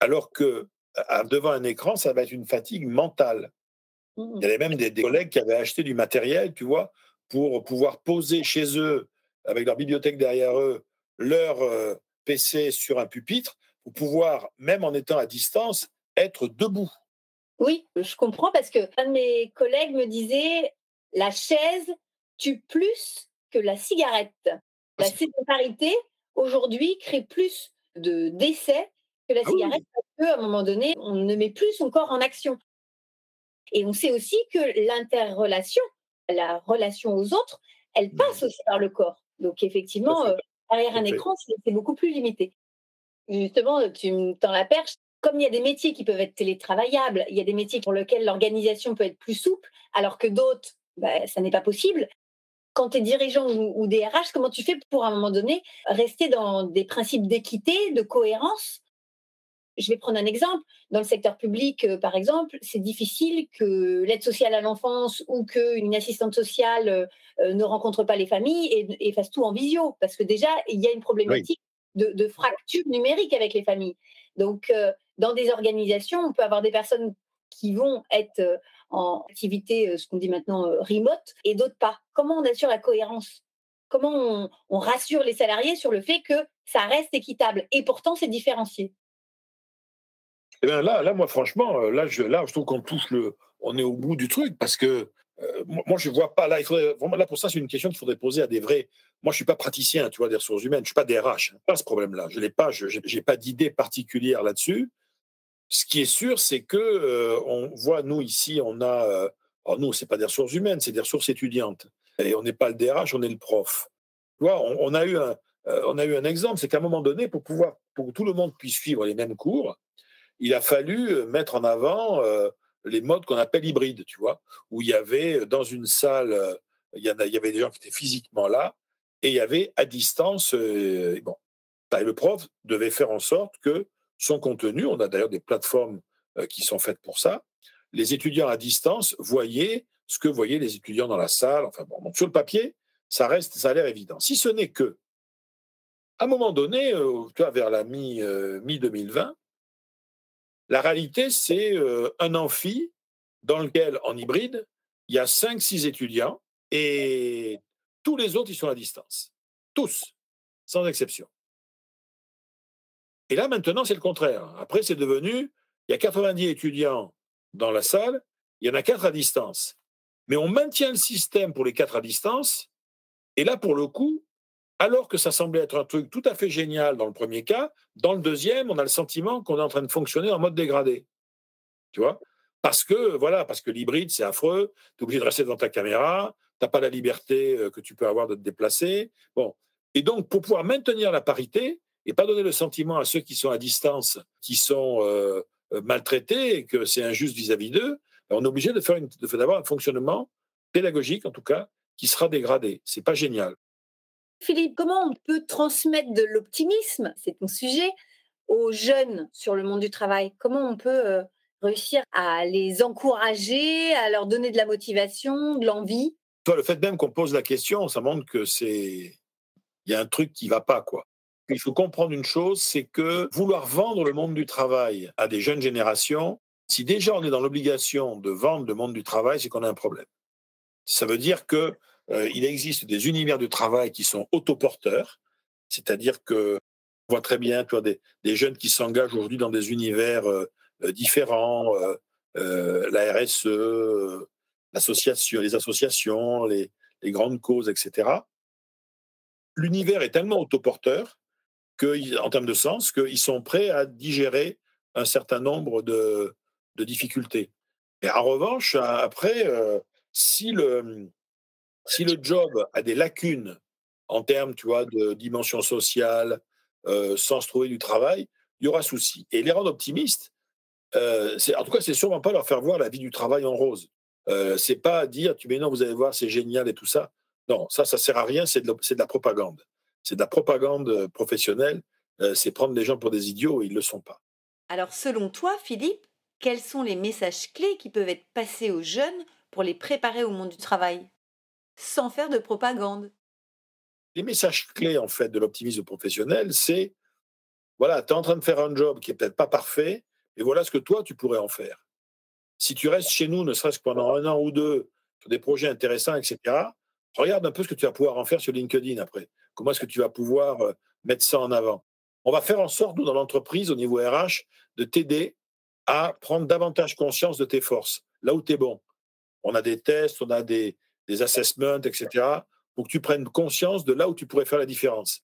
Alors que devant un écran, ça va être une fatigue mentale. Il y avait même des, collègues qui avaient acheté du matériel, tu vois, pour pouvoir poser chez eux, avec leur bibliothèque derrière eux, leur euh, PC sur un pupitre, pour pouvoir, même en étant à distance, être debout. Oui, je comprends parce que un de mes collègues me disait la chaise tue plus que la cigarette. La sédentarité, aujourd'hui, crée plus de décès la ah cigarette, à un moment donné, on ne met plus son corps en action. Et on sait aussi que l'interrelation, la relation aux autres, elle mmh. passe aussi par le corps. Donc effectivement, euh, derrière un écran, c'est beaucoup plus limité. Justement, tu me tends la perche. Comme il y a des métiers qui peuvent être télétravaillables, il y a des métiers pour lesquels l'organisation peut être plus souple, alors que d'autres, bah, ça n'est pas possible. Quand tu es dirigeant ou, ou DRH, comment tu fais pour, à un moment donné, rester dans des principes d'équité, de cohérence je vais prendre un exemple. Dans le secteur public, euh, par exemple, c'est difficile que l'aide sociale à l'enfance ou qu'une assistante sociale euh, euh, ne rencontre pas les familles et, fasse tout en visio, parce que déjà, il y a une problématique de, fracture numérique avec les familles. Donc, dans des organisations, on peut avoir des personnes qui vont être en activité, ce qu'on dit maintenant, remote, et d'autres pas. Comment on assure la cohérence? Comment on rassure les salariés sur le fait que ça reste équitable? Et pourtant, c'est différencié. Eh bien là, là, moi, franchement, euh, là, je, là, je trouve qu'on touche le, on est au bout du truc parce que euh, moi, je vois pas là. Il faudrait là pour ça, c'est une question qu'il faudrait poser à des vrais. Moi, je suis pas praticien, tu vois, des ressources humaines. Je suis pas DRH. Pas ce problème-là. Je l'ai pas. Je j'ai pas d'idée particulière là-dessus. Ce qui est sûr, c'est que euh, on voit nous ici, on a. alors nous, c'est pas des ressources humaines, c'est des ressources étudiantes. Et on n'est pas le DRH, on est le prof. Tu vois, on, on a eu un, on a eu un exemple, c'est qu'à un moment donné, pour pouvoir, pour que tout le monde puisse suivre les mêmes cours, il a fallu euh, mettre en avant euh, les modes qu'on appelle hybrides, tu vois, où il y avait euh, dans une salle, il y, avait des gens qui étaient physiquement là, et il y avait à distance, bon. bah, le prof devait faire en sorte que son contenu, on a d'ailleurs des plateformes qui sont faites pour ça, les étudiants à distance voyaient ce que voyaient les étudiants dans la salle. Enfin bon, sur le papier, ça reste, ça a l'air évident. Si ce n'est que, à un moment donné, euh, vers la mi, 2020, euh, la réalité, c'est un amphi dans lequel, en hybride, il y a 5-6 étudiants et tous les autres, ils sont à distance. Tous, sans exception. Et là, maintenant, c'est le contraire. Après, c'est devenu, il y a 90 étudiants dans la salle, il y en a 4 à distance. Mais on maintient le système pour les 4 à distance. Et là, pour le coup, alors que ça semblait être un truc tout à fait génial dans le premier cas, dans le deuxième, on a le sentiment qu'on est en train de fonctionner en mode dégradé. Tu vois? Parce que, voilà, parce que l'hybride, c'est affreux, tu es obligé de rester dans ta caméra, tu n'as pas la liberté euh, que tu peux avoir de te déplacer. Bon. Et donc, pour pouvoir maintenir la parité, et pas donner le sentiment à ceux qui sont à distance, qui sont euh, euh, maltraités et que c'est injuste vis-à-vis d'eux, ben, on est obligé de faire d'avoir un fonctionnement pédagogique, en tout cas, qui sera dégradé. C'est pas génial. Philippe, comment on peut transmettre de l'optimisme, c'est ton sujet, aux jeunes sur le monde du travail? Comment on peut euh, réussir à les encourager, à leur donner de la motivation, de l'envie? Toi, le fait même qu'on pose la question, ça montre que c'est il y a un truc qui va pas quoi. Il faut comprendre une chose, c'est que vouloir vendre le monde du travail à des jeunes générations, si déjà on est dans l'obligation de vendre le monde du travail, c'est qu'on a un problème. Ça veut dire que il existe des univers du travail qui sont autoporteurs, c'est-à-dire que on voit très bien toi, des, jeunes qui s'engagent aujourd'hui dans des univers euh, euh, différents, la RSE, les associations, les, grandes causes, etc. L'univers est tellement autoporteur en termes de sens, qu'ils sont prêts à digérer un certain nombre de, difficultés. Et en revanche, après, euh, si, le, si le job a des lacunes en termes tu vois, de dimension sociale, euh, sans se trouver du travail, il y aura souci. Et les rendre optimistes, euh, en tout cas, c'est sûrement pas leur faire voir la vie du travail en rose. Euh, c'est pas dire, tu mais non, vous allez voir, c'est génial et tout ça. Non, ça, ça sert à rien, c'est de, la propagande c'est de la propagande professionnelle, euh, c'est prendre les gens pour des idiots et ils ne le sont pas. Alors selon toi, Philippe, quels sont les messages clés qui peuvent être passés aux jeunes pour les préparer au monde du travail, sans faire de propagande Les messages clés en fait de l'optimisme professionnel, c'est voilà, tu es en train de faire un job qui est peut-être pas parfait, et voilà ce que toi tu pourrais en faire. Si tu restes chez nous, ne serait-ce que pendant un an ou deux, sur des projets intéressants, etc., regarde un peu ce que tu vas pouvoir en faire sur LinkedIn après. Comment est-ce que tu vas pouvoir euh, mettre ça en avant? On va faire en sorte, nous, dans l'entreprise, au niveau RH, de t'aider à prendre davantage conscience de tes forces, là où tu es bon. On a des tests, on a des, assessments, etc., pour que tu prennes conscience de là où tu pourrais faire la différence.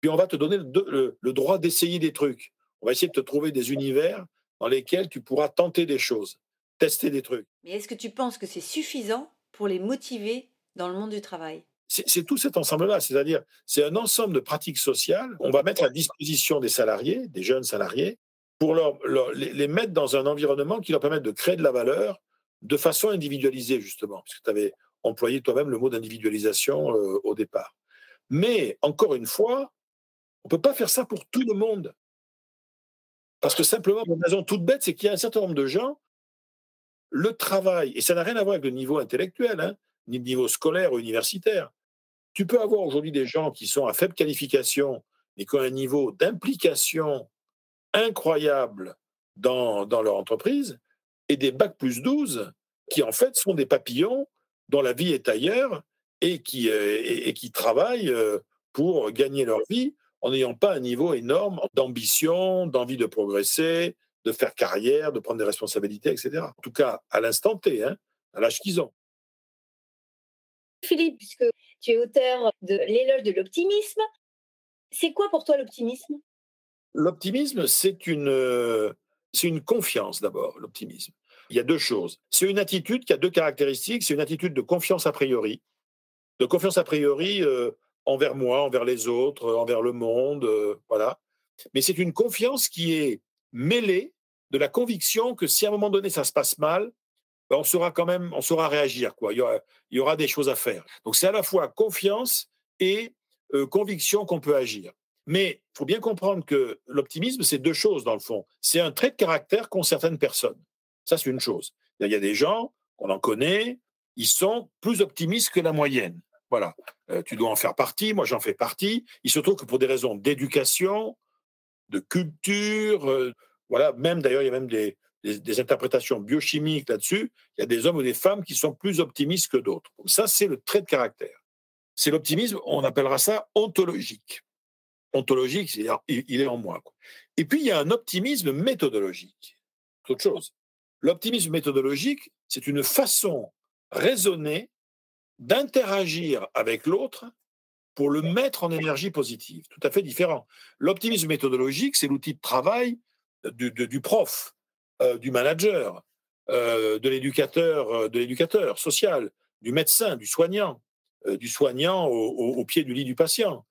Puis on va te donner le, le droit d'essayer des trucs. On va essayer de te trouver des univers dans lesquels tu pourras tenter des choses, tester des trucs. Mais est-ce que tu penses que c'est suffisant pour les motiver dans le monde du travail? C'est tout cet ensemble-là, c'est-à-dire c'est un ensemble de pratiques sociales qu'on va mettre à disposition des salariés, des jeunes salariés, pour leur, les, mettre dans un environnement qui leur permette de créer de la valeur de façon individualisée, justement, puisque tu avais employé toi-même le mot d'individualisation euh, au départ. Mais, encore une fois, on ne peut pas faire ça pour tout le monde. Parce que simplement, une raison toute bête, c'est qu'il y a un certain nombre de gens, le travail, et ça n'a rien à voir avec le niveau intellectuel, hein, ni le niveau scolaire ou universitaire, tu peux avoir aujourd'hui des gens qui sont à faible qualification, mais qui ont un niveau d'implication incroyable dans, dans, leur entreprise, et des bacs plus 12 qui en fait sont des papillons dont la vie est ailleurs et qui, euh, et, qui travaillent euh, pour gagner leur vie en n'ayant pas un niveau énorme d'ambition, d'envie de progresser, de faire carrière, de prendre des responsabilités, etc. En tout cas, à l'instant T, hein, à l'âge qu'ils ont. Philippe, puisque tu es auteur de L'éloge de l'optimisme, c'est quoi pour toi l'optimisme? L'optimisme, c'est une, euh, c'est une confiance d'abord, l'optimisme. Il y a deux choses. C'est une attitude qui a deux caractéristiques. C'est une attitude de confiance a priori, de confiance a priori euh, envers moi, envers les autres, envers le monde, euh, voilà. Mais c'est une confiance qui est mêlée de la conviction que si à un moment donné ça se passe mal, ben, on saura quand même, on saura réagir. Quoi. Il, y aura, des choses à faire. Donc c'est à la fois confiance et euh, conviction qu'on peut agir. Mais il faut bien comprendre que l'optimisme, c'est deux choses dans le fond. C'est un trait de caractère qu'ont certaines personnes. Ça, c'est une chose. Il y a des gens, on en connaît, ils sont plus optimistes que la moyenne. Voilà. Euh, tu dois en faire partie, moi j'en fais partie. Il se trouve que pour des raisons d'éducation, de culture, euh, voilà, même d'ailleurs, il y a même des, des, interprétations biochimiques là-dessus. Il y a des hommes ou des femmes qui sont plus optimistes que d'autres. Ça, c'est le trait de caractère. C'est l'optimisme, on appellera ça ontologique. Ontologique, c'est il est en moi. Et puis, il y a un optimisme méthodologique. C'est autre chose. L'optimisme méthodologique, c'est une façon raisonnée d'interagir avec l'autre pour le mettre en énergie positive. Tout à fait différent. L'optimisme méthodologique, c'est l'outil de travail du, prof, euh, du manager, euh, de l'éducateur, euh, de l'éducateur social, du médecin, du soignant, du soignant au, pied du lit du patient,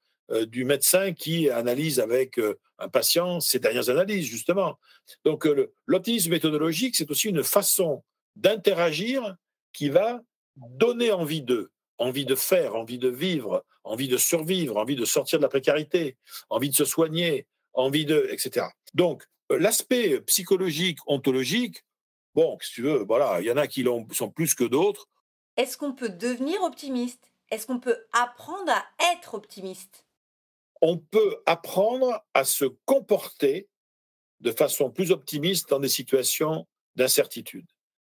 du médecin qui analyse avec un patient ses dernières analyses, justement. Donc l'optimisme méthodologique, c'est aussi une façon d'interagir qui va donner envie d'eux, envie de faire, envie de vivre, envie de survivre, envie de sortir de la précarité, envie de se soigner, envie de, etc. Donc, euh, l'aspect psychologique, ontologique, bon, si tu veux, voilà, il y en a qui sont plus que d'autres. Est-ce qu'on peut devenir optimiste? Est-ce qu'on peut apprendre à être optimiste? On peut apprendre à se comporter de façon plus optimiste dans des situations d'incertitude.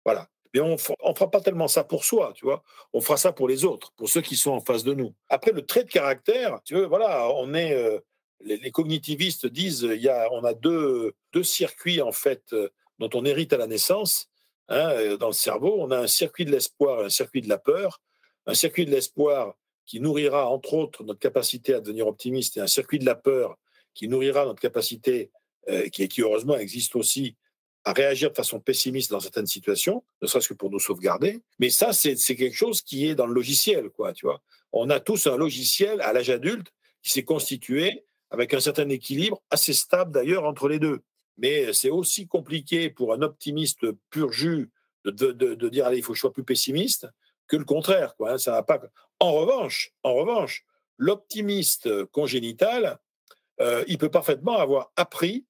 Voilà mais on ne fera pas tellement ça pour soi, tu vois. On fera ça pour les autres, pour ceux qui sont en face de nous. Après, le trait de caractère, tu voilà, on est. Euh, les, cognitivistes disent il y a, on a deux, deux circuits, en fait, euh, dont on hérite à la naissance. Hein, euh, dans le cerveau, on a un circuit de l'espoir et un circuit de la peur. Un circuit de l'espoir qui nourrira, entre autres, notre capacité à devenir optimiste, et un circuit de la peur qui nourrira notre capacité, qui, qui heureusement existe aussi, à réagir de façon pessimiste dans certaines situations, ne serait-ce que pour nous sauvegarder. Mais ça, c'est quelque chose qui est dans le logiciel, quoi, tu vois. On a tous un logiciel à l'âge adulte qui s'est constitué avec un certain équilibre, assez stable d'ailleurs entre les deux. Mais c'est aussi compliqué pour un optimiste pur jus de, de, dire allez, il faut que je sois plus pessimiste que le contraire. Quoi, hein, ça va pas. En revanche, en revanche, l'optimiste congénital, euh, il peut parfaitement avoir appris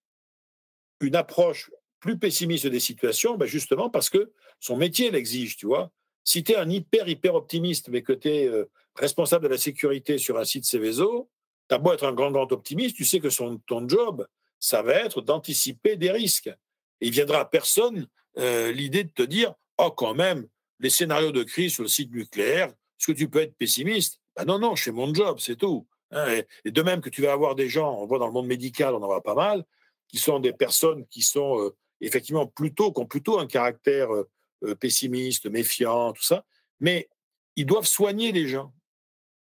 une approche plus pessimiste des situations, ben justement parce que son métier l'exige, tu vois. Si tu es un hyper, hyper optimiste, mais que tu es euh, responsable de la sécurité sur un site Céveso, tu as beau être un grand, grand optimiste, tu sais que son, ton job, ça va être d'anticiper des risques. Et il viendra à personne euh, l'idée de te dire, oh quand même, les scénarios de crise sur le site nucléaire, est-ce que tu peux être pessimiste? Ben Non, non, je fais mon job, c'est tout. Hein. et, de même que tu vas avoir des gens, on voit dans le monde médical, on en voit pas mal, qui sont des personnes qui sont euh, effectivement plutôt, qui ont plutôt un caractère euh, euh, pessimiste, méfiant, tout ça, mais ils doivent soigner les gens.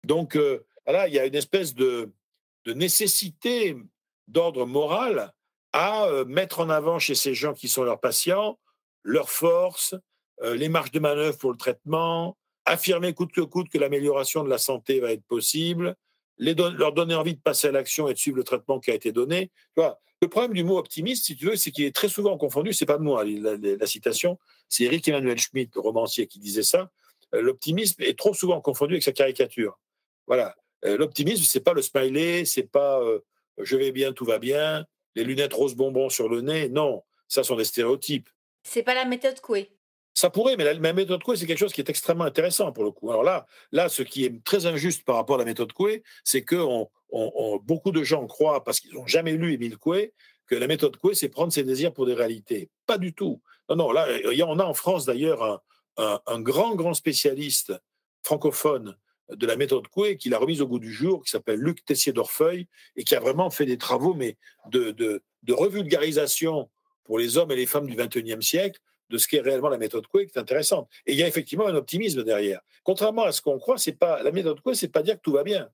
Donc, euh, voilà, il y a une espèce de, de nécessité d'ordre moral à mettre en avant chez ces gens qui sont leurs patients leurs forces, les marges de manœuvre pour le traitement, affirmer coûte que coûte que l'amélioration de la santé va être possible, leur donner envie de passer à l'action et de suivre le traitement qui a été donné. Le problème du mot optimiste, si tu veux, c'est qu'il est très souvent confondu. C'est pas de moi la, citation, c'est Eric Emmanuel Schmitt, le romancier, qui disait ça. Euh, l'optimisme est trop souvent confondu avec sa caricature. Voilà. Euh, l'optimisme, c'est pas le smiley, c'est pas euh, je vais bien, tout va bien, les lunettes rose bonbon sur le nez. Non, ça sont des stéréotypes. C'est pas la méthode Coué. Ça pourrait, mais la, méthode Coué, c'est quelque chose qui est extrêmement intéressant pour le coup. Alors là, là, ce qui est très injuste par rapport à la méthode Coué, c'est que beaucoup de gens croient, parce qu'ils n'ont jamais lu Émile Coué, que la méthode Coué, c'est prendre ses désirs pour des réalités. Pas du tout. Non, non, là, on a en France d'ailleurs un, grand, grand spécialiste francophone de la méthode Coué qui l'a remise au goût du jour, qui s'appelle Luc Tessier d'Orfeuille, et qui a vraiment fait des travaux mais de, de, de revulgarisation pour les hommes et les femmes du XXIe siècle de ce qu'est réellement la méthode Coué, qui est intéressante. Et il y a effectivement un optimisme derrière. Contrairement à ce qu'on croit, c'est pas la méthode Coué, c'est pas dire que tout va bien.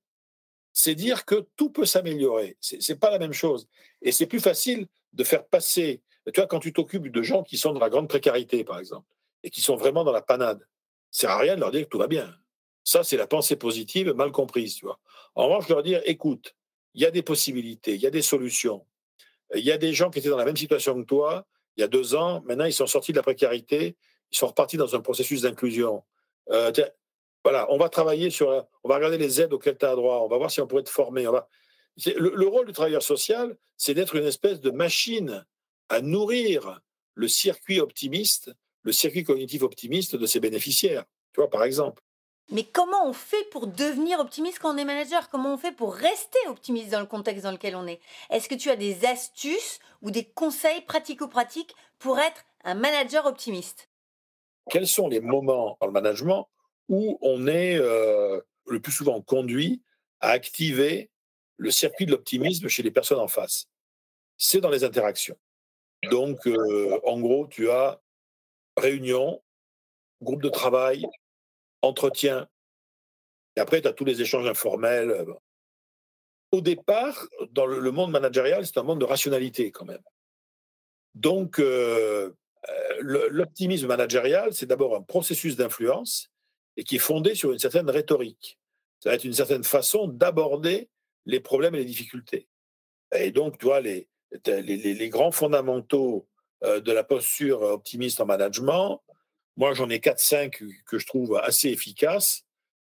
C'est dire que tout peut s'améliorer. C'est, c'est pas la même chose. Et c'est plus facile de faire passer. Tu vois, quand tu t'occupes de gens qui sont dans la grande précarité, par exemple, et qui sont vraiment dans la panade, ça sert à rien de leur dire que tout va bien. Ça, c'est la pensée positive mal comprise, tu vois. En revanche, leur dire, écoute, il y a des possibilités, il y a des solutions. Il y a des gens qui étaient dans la même situation que toi, il y a deux ans. Maintenant, ils sont sortis de la précarité. Ils sont repartis dans un processus d'inclusion. Euh, voilà, on va travailler sur. On va regarder les aides auxquelles tu as droit. On va voir si on pourrait te former. On va... le, le, rôle du travailleur social, c'est d'être une espèce de machine à nourrir le circuit optimiste, le circuit cognitif optimiste de ses bénéficiaires. Tu vois, par exemple. Mais comment on fait pour devenir optimiste quand on est manager? Comment on fait pour rester optimiste dans le contexte dans lequel on est? Est-ce que tu as des astuces ou des conseils pratico-pratiques pour être un manager optimiste? Quels sont les moments dans le management où on est euh, le plus souvent conduit à activer le circuit de l'optimisme chez les personnes en face? C'est dans les interactions. Donc, euh, en gros, tu as réunion, groupe de travail, entretien. Et après, tu as tous les échanges informels. Euh, Au départ, dans le monde managérial, c'est un monde de rationalité quand même. Donc, euh, euh, l'optimisme managérial, c'est d'abord un processus d'influence et qui est fondé sur une certaine rhétorique. Ça va être une certaine façon d'aborder les problèmes et les difficultés. Et donc, tu vois, les, les, les grands fondamentaux de la posture optimiste en management, moi, j'en ai 4-5 que je trouve assez efficaces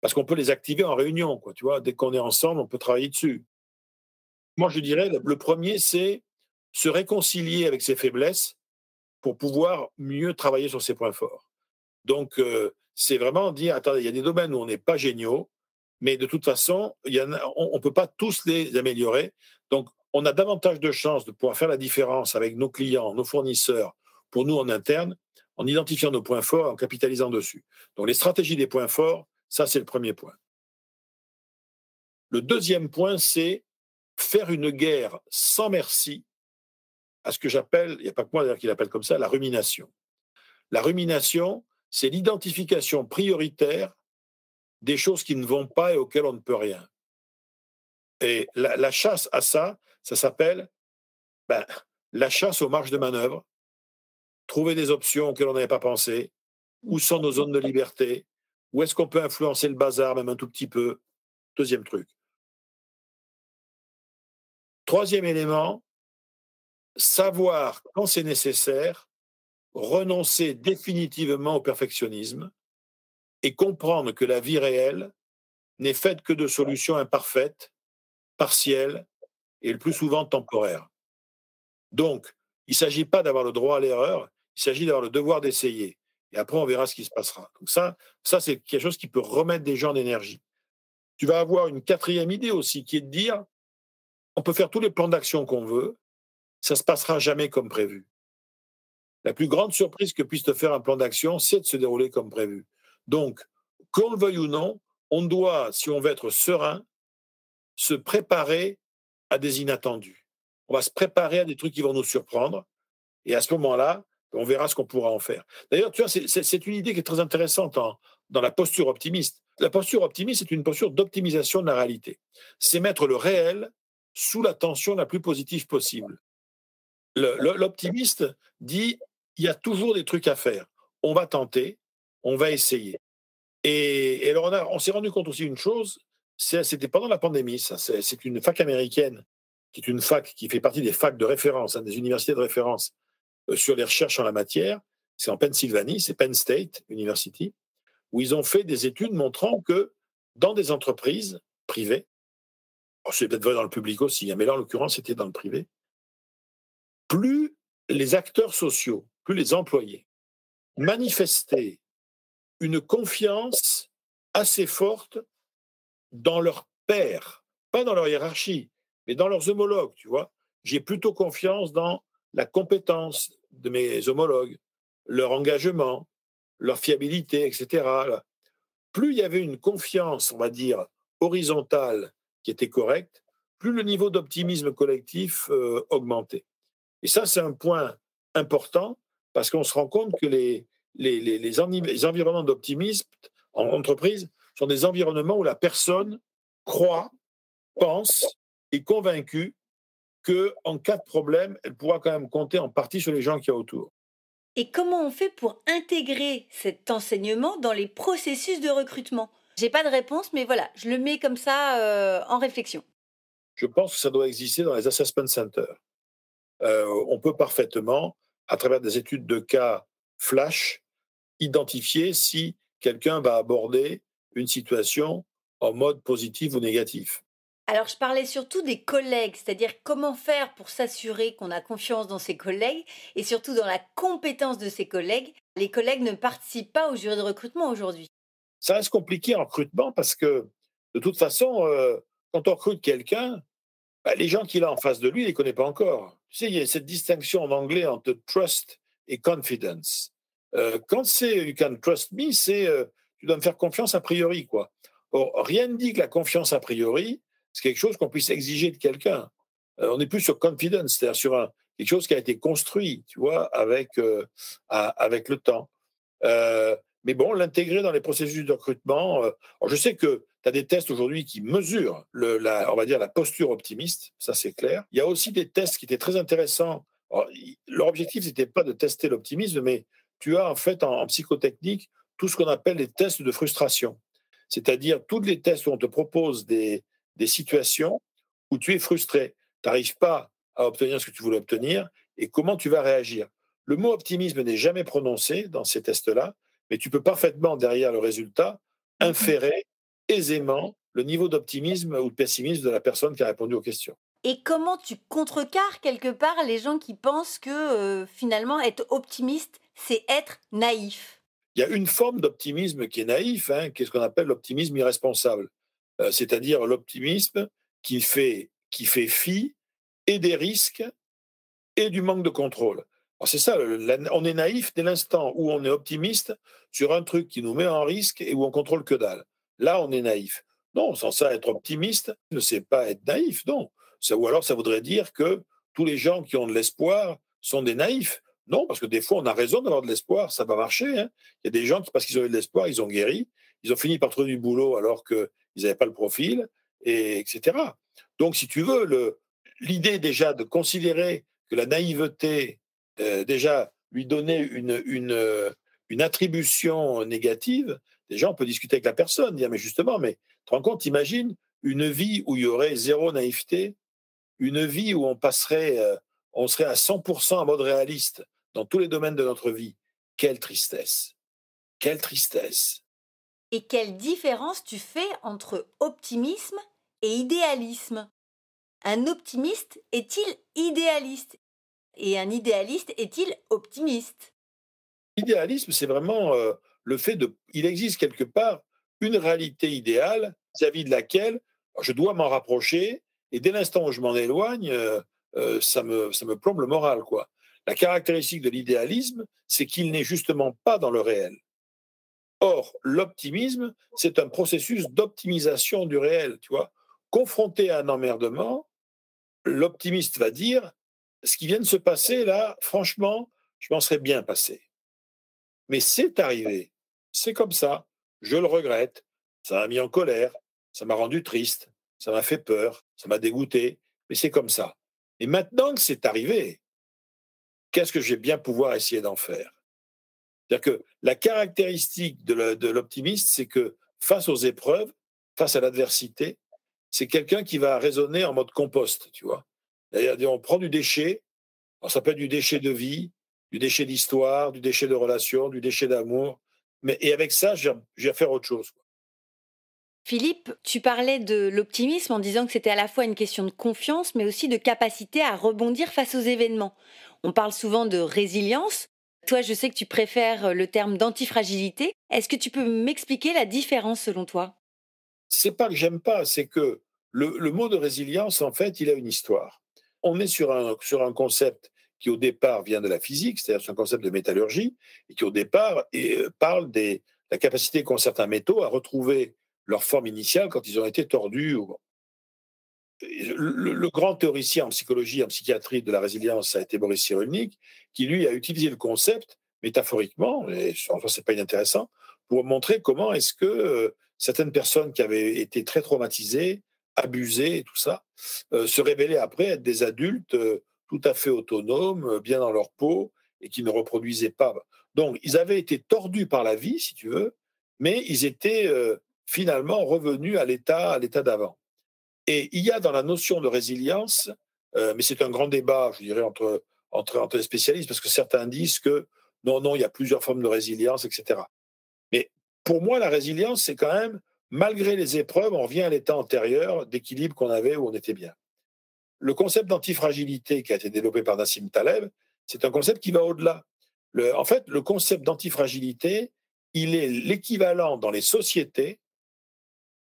parce qu'on peut les activer en réunion. Tu vois, dès qu'on est ensemble, on peut travailler dessus. Moi, je dirais, le premier, c'est se réconcilier avec ses faiblesses pour pouvoir mieux travailler sur ses points forts. Donc, euh, c'est vraiment dire, attendez, il y a des domaines où on n'est pas géniaux, mais de toute façon, y on ne peut pas tous les améliorer. Donc, on a davantage de chances de pouvoir faire la différence avec nos clients, nos fournisseurs, pour nous en interne, en identifiant nos points forts, en capitalisant dessus. Donc les stratégies des points forts, ça c'est le premier point. Le deuxième point, c'est faire une guerre sans merci à ce que j'appelle, il n'y a pas que moi d'ailleurs qui l'appelle comme ça, la rumination. La rumination, c'est l'identification prioritaire des choses qui ne vont pas et auxquelles on ne peut rien. Et la, chasse à ça, ça s'appelle ben, la chasse aux marges de manœuvre, trouver des options auxquelles on n'avait pas pensé, où sont nos zones de liberté, où est-ce qu'on peut influencer le bazar, même un tout petit peu? Deuxième truc. Troisième élément, savoir quand c'est nécessaire, renoncer définitivement au perfectionnisme et comprendre que la vie réelle n'est faite que de solutions imparfaites, partielles et le plus souvent temporaires. Donc, il ne s'agit pas d'avoir le droit à l'erreur, il s'agit d'avoir le devoir d'essayer. Et après, on verra ce qui se passera. Donc ça, ça c'est quelque chose qui peut remettre des gens en énergie. Tu vas avoir une quatrième idée aussi, qui est de dire, on peut faire tous les plans d'action qu'on veut, ça ne se passera jamais comme prévu. La plus grande surprise que puisse te faire un plan d'action, c'est de se dérouler comme prévu. Donc, qu'on le veuille ou non, on doit, si on veut être serein, se préparer à des inattendus. On va se préparer à des trucs qui vont nous surprendre. Et à ce moment-là, on verra ce qu'on pourra en faire. D'ailleurs, tu vois, c'est une idée qui est très intéressante dans la posture optimiste. La posture optimiste, c'est une posture d'optimisation de la réalité. C'est mettre le réel sous la tension la plus positive possible. L'optimiste dit il y a toujours des trucs à faire. On va tenter, on va essayer. Et, alors, on, s'est rendu compte aussi une chose c'était pendant la pandémie, C'est une fac américaine, qui est une fac qui fait partie des facs de référence, hein, des universités de référence sur les recherches en la matière. C'est en Pennsylvanie, c'est Penn State University, où ils ont fait des études montrant que dans des entreprises privées, c'est peut-être vrai dans le public aussi, hein, mais là en l'occurrence c'était dans le privé, plus les acteurs sociaux, plus les employés manifestaient une confiance assez forte dans leur père, pas dans leur hiérarchie, mais dans leurs homologues, tu vois. J'ai plutôt confiance dans la compétence de mes homologues, leur engagement, leur fiabilité, etc. Plus il y avait une confiance, on va dire, horizontale qui était correcte, plus le niveau d'optimisme collectif euh, augmentait. Et ça, c'est un point important parce qu'on se rend compte que les, environnements d'optimisme en entreprise sont des environnements où la personne croit, pense, est convaincue qu'en cas de problème, elle pourra quand même compter en partie sur les gens qui y a autour. Et comment on fait pour intégrer cet enseignement dans les processus de recrutement? J'ai pas de réponse, mais voilà, je le mets comme ça euh, en réflexion. Je pense que ça doit exister dans les assessment centers. Euh, on peut parfaitement, à travers des études de cas flash, identifier si quelqu'un va aborder une situation en mode positif ou négatif. Alors, je parlais surtout des collègues, c'est-à-dire comment faire pour s'assurer qu'on a confiance dans ses collègues et surtout dans la compétence de ses collègues. Les collègues ne participent pas au jury de recrutement aujourd'hui. Ça reste compliqué en recrutement parce que, de toute façon, euh, quand on recrute quelqu'un, bah, les gens qu'il a en face de lui, il ne les connaît pas encore. Tu sais, il y a cette distinction en anglais entre trust et confidence. Euh, quand c'est you can trust me, c'est euh, tu dois me faire confiance a priori. quoi. Or, rien ne dit que la confiance a priori, c'est quelque chose qu'on puisse exiger de quelqu'un. Euh, on n'est plus sur confidence, c'est-à-dire sur quelque chose qui a été construit, tu vois, avec, avec le temps. mais bon, l'intégrer dans les processus de recrutement. je sais que tu as des tests aujourd'hui qui mesurent, la, on va dire, la posture optimiste, ça c'est clair. Il y a aussi des tests qui étaient très intéressants. leur objectif, n'était pas de tester l'optimisme, mais tu as en fait en, psychotechnique tout ce qu'on appelle les tests de frustration. C'est-à-dire tous les tests où on te propose des, des situations où tu es frustré, tu n'arrives pas à obtenir ce que tu voulais obtenir, et comment tu vas réagir. Le mot optimisme n'est jamais prononcé dans ces tests-là, mais tu peux parfaitement, derrière le résultat, mmh inférer aisément le niveau d'optimisme ou de pessimisme de la personne qui a répondu aux questions. Et comment tu contrecarres quelque part les gens qui pensent que euh, finalement être optimiste, c'est être naïf? Il y a une forme d'optimisme qui est naïf, hein, qui est ce qu'on appelle l'optimisme irresponsable, euh, c'est-à-dire l'optimisme qui fait, qui fait fi et des risques et du manque de contrôle. C'est ça, on est naïf dès l'instant où on est optimiste sur un truc qui nous met en risque et où on contrôle que dalle. Là, on est naïf. Non, sans ça, être optimiste ne c'est pas être naïf, non. ou alors, ça voudrait dire que tous les gens qui ont de l'espoir sont des naïfs. Non, parce que des fois, on a raison d'avoir de l'espoir, ça va marcher. Hein. Il y a des gens qui, parce qu'ils ont eu de l'espoir, ils ont guéri, ils ont fini par trouver du boulot alors qu'ils n'avaient pas le profil, et, etc. Donc, si tu veux, l'idée déjà de considérer que la naïveté, euh, déjà, lui donner une, une, une attribution négative, déjà, on peut discuter avec la personne, dire, mais justement, mais tu te rends compte, imagine une vie où il y aurait zéro naïveté, une vie où on passerait, euh, on serait à 100% en mode réaliste dans tous les domaines de notre vie. Quelle tristesse. Quelle tristesse. Et quelle différence tu fais entre optimisme et idéalisme? Un optimiste est-il idéaliste? Et un idéaliste est-il optimiste? L'idéalisme, c'est vraiment euh, le fait de... Il existe quelque part une réalité idéale vis-à-vis de laquelle je dois m'en rapprocher, et dès l'instant où je m'en éloigne, euh, euh, ça, me, ça me plombe le moral. quoi. La caractéristique de l'idéalisme, c'est qu'il n'est justement pas dans le réel. Or, l'optimisme, c'est un processus d'optimisation du réel, tu. Confronté à un emmerdement, l'optimiste va dire ce qui vient de se passer là, franchement, je m'en serais bien passé. Mais c'est arrivé. C'est comme ça. Je le regrette. Ça m'a mis en colère. Ça m'a rendu triste. Ça m'a fait peur. Ça m'a dégoûté. Mais c'est comme ça. Et maintenant que c'est arrivé, qu'est-ce que je vais bien pouvoir essayer d'en faire? C'est-à-dire que la caractéristique de l'optimiste, c'est que face aux épreuves, face à l'adversité, c'est quelqu'un qui va raisonner en mode compost, tu vois. C'est-à-dire, on prend du déchet, ça peut être du déchet de vie, du déchet d'histoire, du déchet de relation, du déchet d'amour. Mais, et avec ça, je vais faire autre chose. Philippe, tu parlais de l'optimisme en disant que c'était à la fois une question de confiance, mais aussi de capacité à rebondir face aux événements. On parle souvent de résilience. Toi, je sais que tu préfères le terme d'antifragilité. Est-ce que tu peux m'expliquer la différence selon toi? C'est pas que j'aime pas, c'est que le, mot de résilience, en fait, il a une histoire. On est sur un, sur un concept qui au départ vient de la physique, c'est-à-dire un concept de métallurgie, et qui au départ euh, parle de la capacité qu'ont certains métaux à retrouver leur forme initiale quand ils ont été tordus. Le, grand théoricien en psychologie, en psychiatrie de la résilience, a été Boris Cyrulnik, qui lui a utilisé le concept métaphoriquement, et enfin c'est pas inintéressant, pour montrer comment est-ce que euh, certaines personnes qui avaient été très traumatisées, abusées et tout ça, euh, se révélaient après être des adultes tout à fait autonomes, euh, bien dans leur peau, et qui ne reproduisaient pas. Donc, ils avaient été tordus par la vie, si tu veux, mais ils étaient euh, finalement revenus à l'état, à l'état d'avant. Et il y a dans la notion de résilience, euh, mais c'est un grand débat, je dirais, entre, entre, entre les spécialistes, parce que certains disent que non, non, il y a plusieurs formes de résilience, etc. Mais pour moi, la résilience, c'est quand même malgré les épreuves, on revient à l'état antérieur d'équilibre qu'on avait où on était bien. Le concept d'antifragilité qui a été développé par Nassim Taleb, c'est un concept qui va au-delà. en fait, le concept d'antifragilité, il est l'équivalent dans les sociétés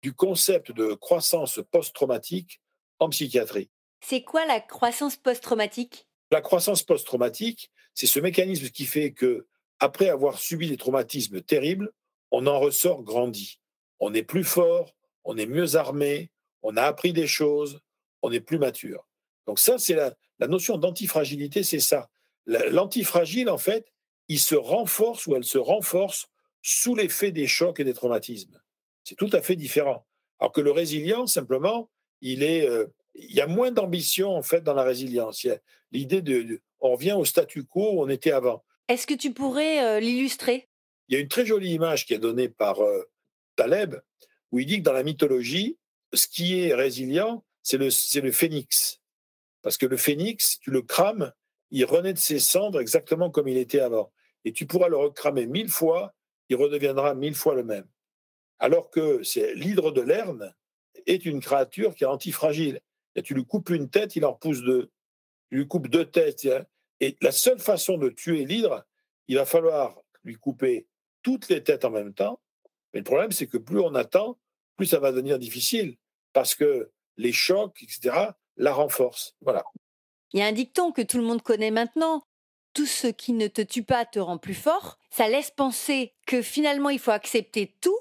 du concept de croissance post-traumatique en psychiatrie. C'est quoi la croissance post-traumatique? La croissance post-traumatique, c'est ce mécanisme qui fait que, après avoir subi des traumatismes terribles, on en ressort grandi. On est plus fort, on est mieux armé, on a appris des choses, on est plus mature. Donc ça, c'est la, la notion d'antifragilité, c'est ça. L'antifragile, en fait, il se renforce ou elle se renforce sous l'effet des chocs et des traumatismes. C'est tout à fait différent. Alors que le résilient, simplement, il est, euh, il y a moins d'ambition en fait dans la résilience. L'idée de, on revient au statu quo où on était avant. Est-ce que tu pourrais euh, l'illustrer? Il y a une très jolie image qui est donnée par euh, Taleb où il dit que dans la mythologie, ce qui est résilient, c'est le, c'est le phénix. Parce que le phénix, tu le crames, il renaît de ses cendres exactement comme il était avant. Et tu pourras le recramer mille fois, il redeviendra mille fois le même. Alors que c'est l'hydre de Lerne est une créature qui est antifragile. Et tu lui coupes une tête, il en repousse deux. Tu lui coupes deux têtes. Et la seule façon de tuer l'hydre, il va falloir lui couper toutes les têtes en même temps. Mais le problème, c'est que plus on attend, plus ça va devenir difficile. Parce que les chocs, etc., la renforcent. Voilà. Il y a un dicton que tout le monde connaît maintenant. Tout ce qui ne te tue pas te rend plus fort. Ça laisse penser que finalement, il faut accepter tout.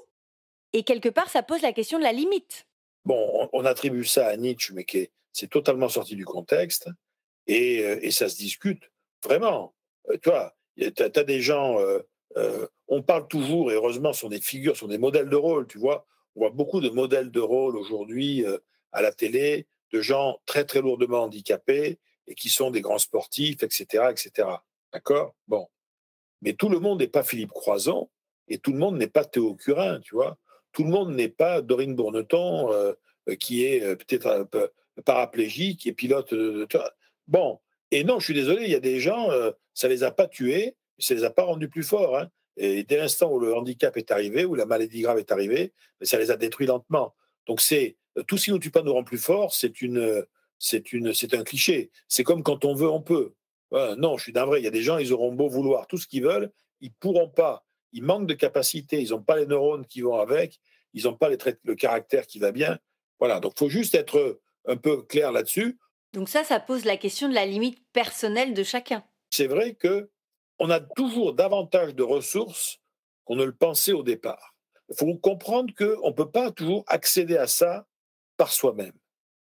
Et quelque part, ça pose la question de la limite. Bon, on, attribue ça à Nietzsche, mais c'est totalement sorti du contexte. Et, euh, et, ça se discute vraiment. Euh, tu vois, tu as, des gens. Euh, on parle toujours, et heureusement, sont des figures, sont des modèles de rôle, tu vois. On voit beaucoup de modèles de rôle aujourd'hui à la télé, de gens très, très lourdement handicapés et qui sont des grands sportifs, etc. etc. D'accord? Bon. Mais tout le monde n'est pas Philippe Croison et tout le monde n'est pas Théo Curin, tu vois tout le monde n'est pas Dorine Bourneton, euh, qui est euh, peut-être un peu paraplégique et pilote. bon, et non, je suis désolé, il y a des gens, euh, ça les a pas tués, ça les a pas rendus plus forts. Hein. Et dès l'instant où le handicap est arrivé, où la maladie grave est arrivée, ça les a détruits lentement. Donc c'est tout ce qui nous tue pas nous rend plus forts, c'est une, c'est une, c'est un cliché. C'est comme quand on veut, on peut. non, je suis d'un vrai. Il y a des gens, ils auront beau vouloir tout ce qu'ils veulent, ils pourront pas ils manquent de capacité, ils n'ont pas les neurones qui vont avec, ils n'ont pas les le caractère qui va bien. Voilà, donc il faut juste être un peu clair là-dessus. Donc ça, ça pose la question de la limite personnelle de chacun. C'est vrai que on a toujours davantage de ressources qu'on ne le pensait au départ. Il faut comprendre qu'on ne peut pas toujours accéder à ça par soi-même.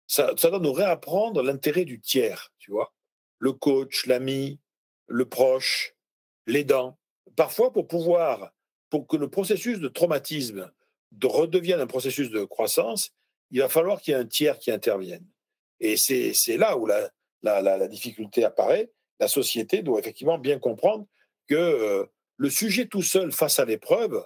Ça, ça doit nous réapprendre l'intérêt du tiers, tu vois. Le coach, l'ami, le proche, l'aidant parfois, pour pouvoir, pour que le processus de traumatisme redevienne un processus de croissance, il va falloir qu'il y ait un tiers qui intervienne. Et c'est là où la, difficulté apparaît. La société doit effectivement bien comprendre que euh, le sujet tout seul face à l'épreuve,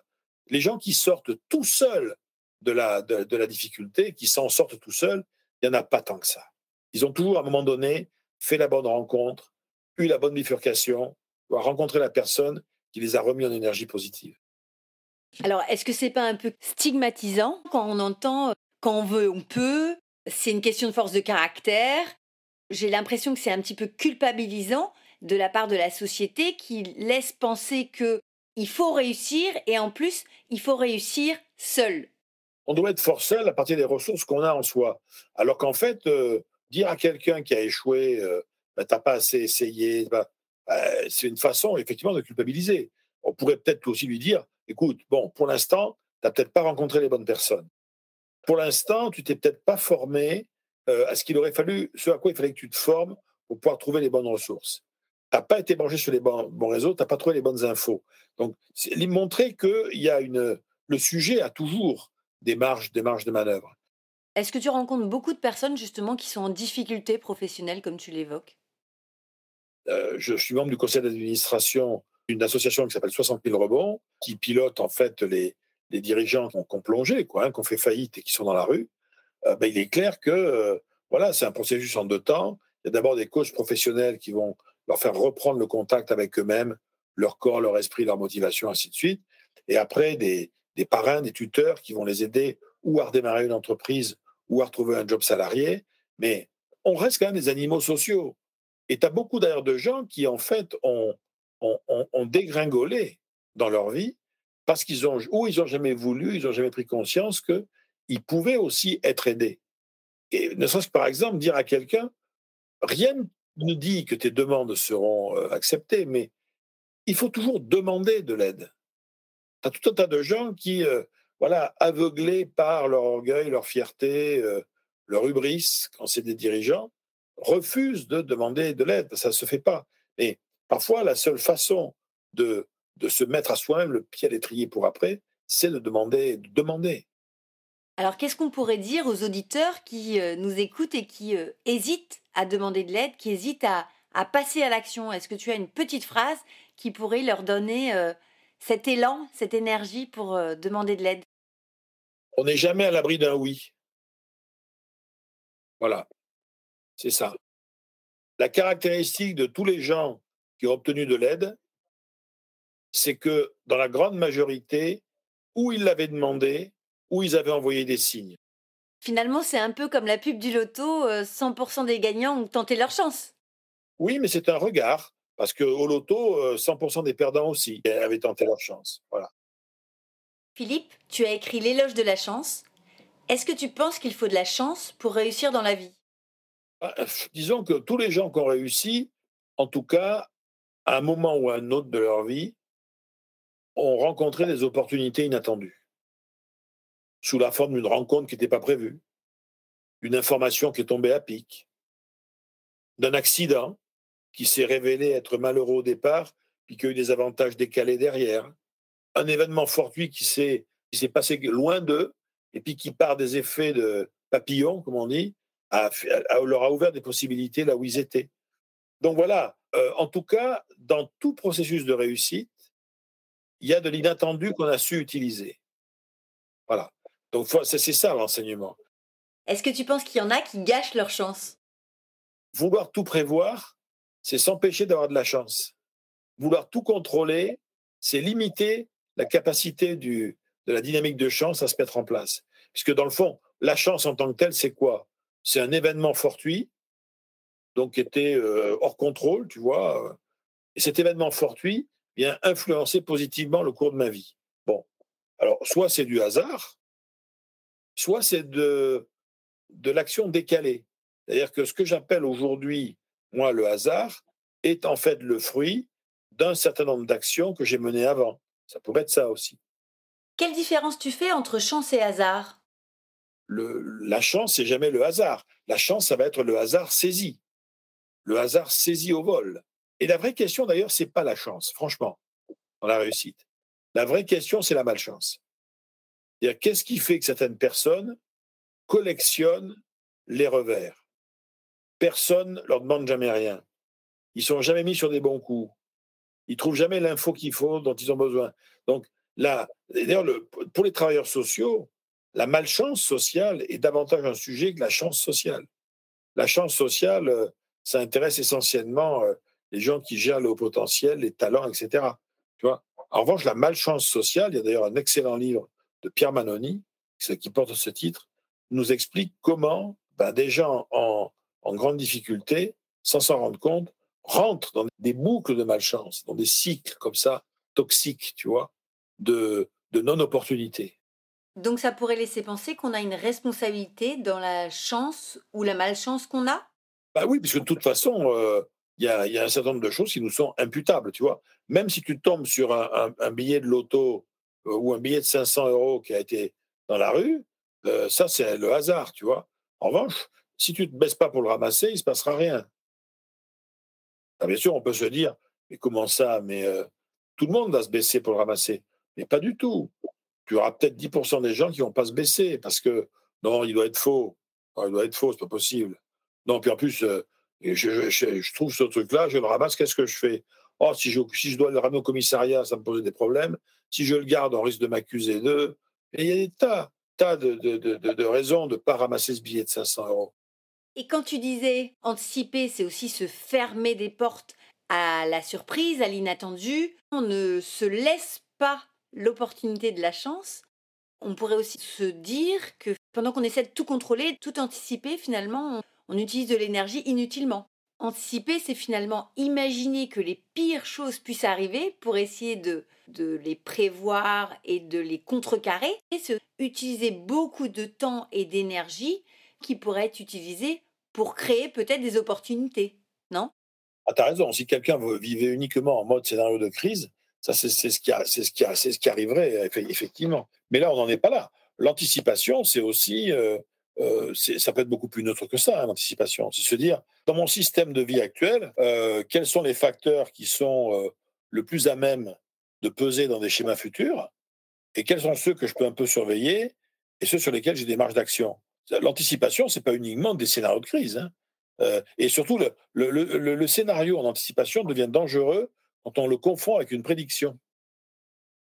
les gens qui sortent tout seuls de la, de la difficulté, qui s'en sortent tout seuls, il n'y en a pas tant que ça. Ils ont toujours, à un moment donné, fait la bonne rencontre, eu la bonne bifurcation, rencontré la personne qui les a remis en énergie positive. Alors, est-ce que c'est pas un peu stigmatisant quand on entend euh, quand on veut, on peut C'est une question de force de caractère. J'ai l'impression que c'est un petit peu culpabilisant de la part de la société qui laisse penser que il faut réussir et en plus, il faut réussir seul. On doit être fort seul à partir des ressources qu'on a en soi. Alors qu'en fait, euh, dire à quelqu'un qui a échoué, euh, bah, t'as pas assez essayé, bah, euh, c'est une façon effectivement de culpabiliser. On pourrait peut-être aussi lui dire, écoute, bon, pour l'instant, tu n'as peut-être pas rencontré les bonnes personnes. Pour l'instant, tu t'es peut-être pas formé euh, à ce qu'il aurait fallu, ce à quoi il fallait que tu te formes pour pouvoir trouver les bonnes ressources. Tu n'as pas été branché sur les bons, réseaux, tu n'as pas trouvé les bonnes infos. Donc, lui montrer que y a une, le sujet a toujours des marges, des marges de manœuvre. Est-ce que tu rencontres beaucoup de personnes justement qui sont en difficulté professionnelle, comme tu l'évoques? Euh, je suis membre du conseil d'administration d'une association qui s'appelle 60 000 rebonds, qui pilote en fait les, dirigeants qui ont, plongé, quoi, hein, qui ont fait faillite et qui sont dans la rue. Euh, ben, il est clair que euh, voilà, c'est un processus en deux temps. Il y a d'abord des coachs professionnels qui vont leur faire reprendre le contact avec eux-mêmes, leur corps, leur esprit, leur motivation, ainsi de suite. Et après, des, des parrains, des tuteurs qui vont les aider ou à redémarrer une entreprise ou à retrouver un job salarié. Mais on reste quand même des animaux sociaux. Et tu as beaucoup d'ailleurs de gens qui, en fait, ont, dégringolé dans leur vie parce qu'ils ont, ou ils n'ont jamais voulu, ils n'ont jamais pris conscience qu'ils pouvaient aussi être aidés. Et ne serait-ce que, par exemple, dire à quelqu'un, rien ne dit que tes demandes seront euh, acceptées, mais il faut toujours demander de l'aide. Tu as tout un tas de gens qui, euh, voilà, aveuglés par leur orgueil, leur fierté, euh, leur hubris, quand c'est des dirigeants, refusent de demander de l'aide. Ça ne se fait pas. Mais parfois, la seule façon de, de se mettre à soi-même le pied à l'étrier pour après, c'est de demander, de demander. Alors, qu'est-ce qu'on pourrait dire aux auditeurs qui euh, nous écoutent et qui euh, hésitent à demander de l'aide, qui hésitent à, à passer à l'action? Est-ce que tu as une petite phrase qui pourrait leur donner euh, cet élan, cette énergie pour demander de l'aide? On n'est jamais à l'abri d'un oui. Voilà, c'est ça. La caractéristique de tous les gens qui ont obtenu de l'aide, c'est que dans la grande majorité, où ils l'avaient demandé, où ils avaient envoyé des signes. Finalement, c'est un peu comme la pub du loto, 100% euh, des gagnants ont tenté leur chance. Oui, mais c'est un regard, parce qu'au loto, 100% euh, des perdants aussi avaient tenté leur chance. Voilà. Philippe, tu as écrit L'éloge de la chance. Est-ce que tu penses qu'il faut de la chance pour réussir dans la vie? Disons que tous les gens qui ont réussi, en tout cas, à un moment ou à un autre de leur vie, ont rencontré des opportunités inattendues. Sous la forme d'une rencontre qui n'était pas prévue, d'une information qui est tombée à pic, d'un accident qui s'est révélé être malheureux au départ, puis qui a eu des avantages décalés derrière, un événement fortuit qui s'est, passé loin d'eux, et puis qui, par des effets de papillon, comme on dit, leur a ouvert des possibilités là où ils étaient. Donc voilà, euh, en tout cas, dans tout processus de réussite, il y a de l'inattendu qu'on a su utiliser. Voilà. Donc c'est ça l'enseignement. Est-ce que tu penses qu'il y en a qui gâchent leur chance? Vouloir tout prévoir, c'est s'empêcher d'avoir de la chance. Vouloir tout contrôler, c'est limiter la capacité du, de la dynamique de chance à se mettre en place. Puisque dans le fond, la chance en tant que telle, c'est quoi? C'est un événement fortuit, donc qui était euh, hors contrôle, tu vois. Et cet événement fortuit vient influencer positivement le cours de ma vie. Bon, alors soit c'est du hasard, soit c'est de, de l'action décalée. C'est-à-dire que ce que j'appelle aujourd'hui, moi, le hasard, est en fait le fruit d'un certain nombre d'actions que j'ai menées avant. Ça pourrait être ça aussi. Quelle différence tu fais entre chance et hasard? La chance, c'est jamais le hasard. La chance, ça va être le hasard saisi. Le hasard saisi au vol. Et la vraie question, d'ailleurs, c'est pas la chance, franchement, dans la réussite. La vraie question, c'est la malchance qu'est-ce qui fait que certaines personnes collectionnent les revers? Personne leur demande jamais rien. Ils sont jamais mis sur des bons coups. Ils trouvent jamais l'info qu'il faut, dont ils ont besoin. Donc là, d'ailleurs, pour les travailleurs sociaux, la malchance sociale est davantage un sujet que la chance sociale. La chance sociale, euh, ça intéresse essentiellement euh, les gens qui gèrent le haut potentiel, les talents, etc. Tu vois? En revanche, la malchance sociale, il y a d'ailleurs un excellent livre de Pierre Manoni, qui porte ce titre, nous explique comment ben, des gens en, grande difficulté, sans s'en rendre compte, rentrent dans des boucles de malchance, dans des cycles comme ça, toxiques, tu vois, de, de non-opportunité. Donc ça pourrait laisser penser qu'on a une responsabilité dans la chance ou la malchance qu'on a? Bah oui, puisque de toute façon, euh, il y, a, un certain nombre de choses qui nous sont imputables, tu vois. Même si tu tombes sur un billet de loto euh, ou un billet de 500 euros qui a été dans la rue, euh, ça, c'est le hasard, tu vois. En revanche, si tu ne te baisses pas pour le ramasser, il ne se passera rien. Ah, bien sûr, on peut se dire, mais comment ça? Mais tout le monde va se baisser pour le ramasser. Mais pas du tout. Tu auras peut-être 10% des gens qui ne vont pas se baisser parce que non, il doit être faux. il doit être faux, c'est pas possible. Non, puis en plus, je, je, trouve ce truc-là, je le ramasse, qu'est-ce que je fais? Oh, si je, si je dois le ramener au commissariat, ça me pose des problèmes. Si je le garde, on risque de m'accuser d'eux. Et il y a des tas, tas de, de, de, de raisons de ne pas ramasser ce billet de 500 euros. Et quand tu disais anticiper, c'est aussi se fermer des portes à la surprise, à l'inattendu. On ne se laisse pas l'opportunité de la chance, on pourrait aussi se dire que pendant qu'on essaie de tout contrôler, tout anticiper, finalement, on, utilise de l'énergie inutilement. Anticiper, c'est finalement imaginer que les pires choses puissent arriver pour essayer de, de les prévoir et de les contrecarrer, et se utiliser beaucoup de temps et d'énergie qui pourraient être utilisés pour créer peut-être des opportunités, non? Ah, tu as raison, si quelqu'un vivait uniquement en mode scénario de crise, ça c'est ce, qui ce, ce arriverait, effectivement. Mais là, on n'en est pas là. L'anticipation, c'est aussi, euh, euh, ça peut être beaucoup plus neutre que ça, hein, l'anticipation. C'est se dire, dans mon système de vie actuel, euh, quels sont les facteurs qui sont le plus à même de peser dans des schémas futurs et quels sont ceux que je peux un peu surveiller et ceux sur lesquels j'ai des marges d'action? L'anticipation, c'est pas uniquement des scénarios de crise. Hein. et surtout, le, scénario en anticipation devient dangereux quand on le confond avec une prédiction.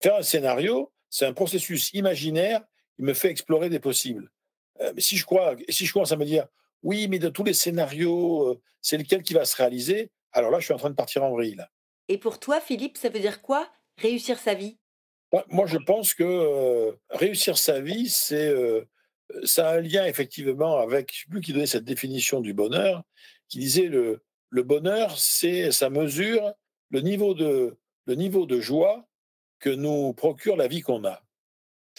Faire un scénario, c'est un processus imaginaire qui me fait explorer des possibles. Euh, mais si je crois, si je commence à me dire, oui, mais de tous les scénarios, euh, c'est lequel qui va se réaliser, alors là, je suis en train de partir en vrille. Et pour toi, Philippe, ça veut dire quoi réussir sa vie? Moi, je pense que euh, réussir sa vie, c'est ça a un lien effectivement avec, je ne sais plus qui donnait cette définition du bonheur, qui disait le, le bonheur, c'est ça mesure le niveau de, le niveau de joie que nous procure la vie qu'on a.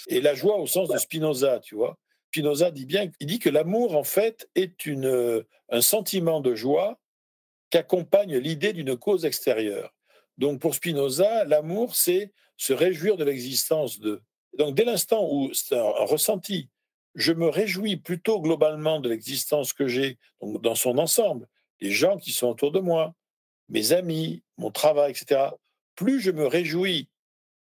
Et la joie au sens de Spinoza, tu vois. Spinoza dit bien, il dit que l'amour, en fait, est une, un sentiment de joie qu'accompagne l'idée d'une cause extérieure. Donc pour Spinoza, l'amour, c'est se réjouir de l'existence de. Donc dès l'instant où c'est un, ressenti, je me réjouis plutôt globalement de l'existence que j'ai, dans son ensemble, les gens qui sont autour de moi, mes amis, mon travail, etc., plus je me réjouis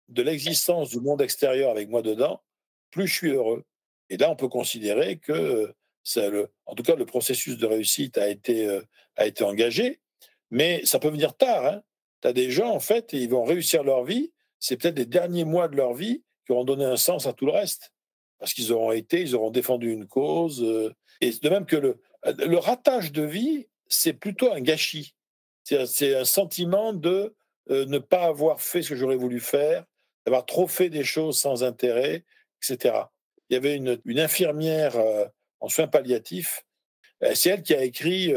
de l'existence du monde extérieur avec moi dedans, plus je suis heureux. Et là, on peut considérer que, le, en tout cas, le processus de réussite a été, euh, a été engagé, mais ça peut venir tard. Hein. Tu as des gens, en fait, ils vont réussir leur vie, c'est peut-être les derniers mois de leur vie qui auront donné un sens à tout le reste, parce qu'ils auront été, ils auront défendu une cause. Euh, et de même que le, le ratage de vie, c'est plutôt un gâchis. C'est un sentiment de euh, ne pas avoir fait ce que j'aurais voulu faire, d'avoir trop fait des choses sans intérêt, etc. Il y avait une, infirmière euh, en soins palliatifs, euh, c'est elle qui a écrit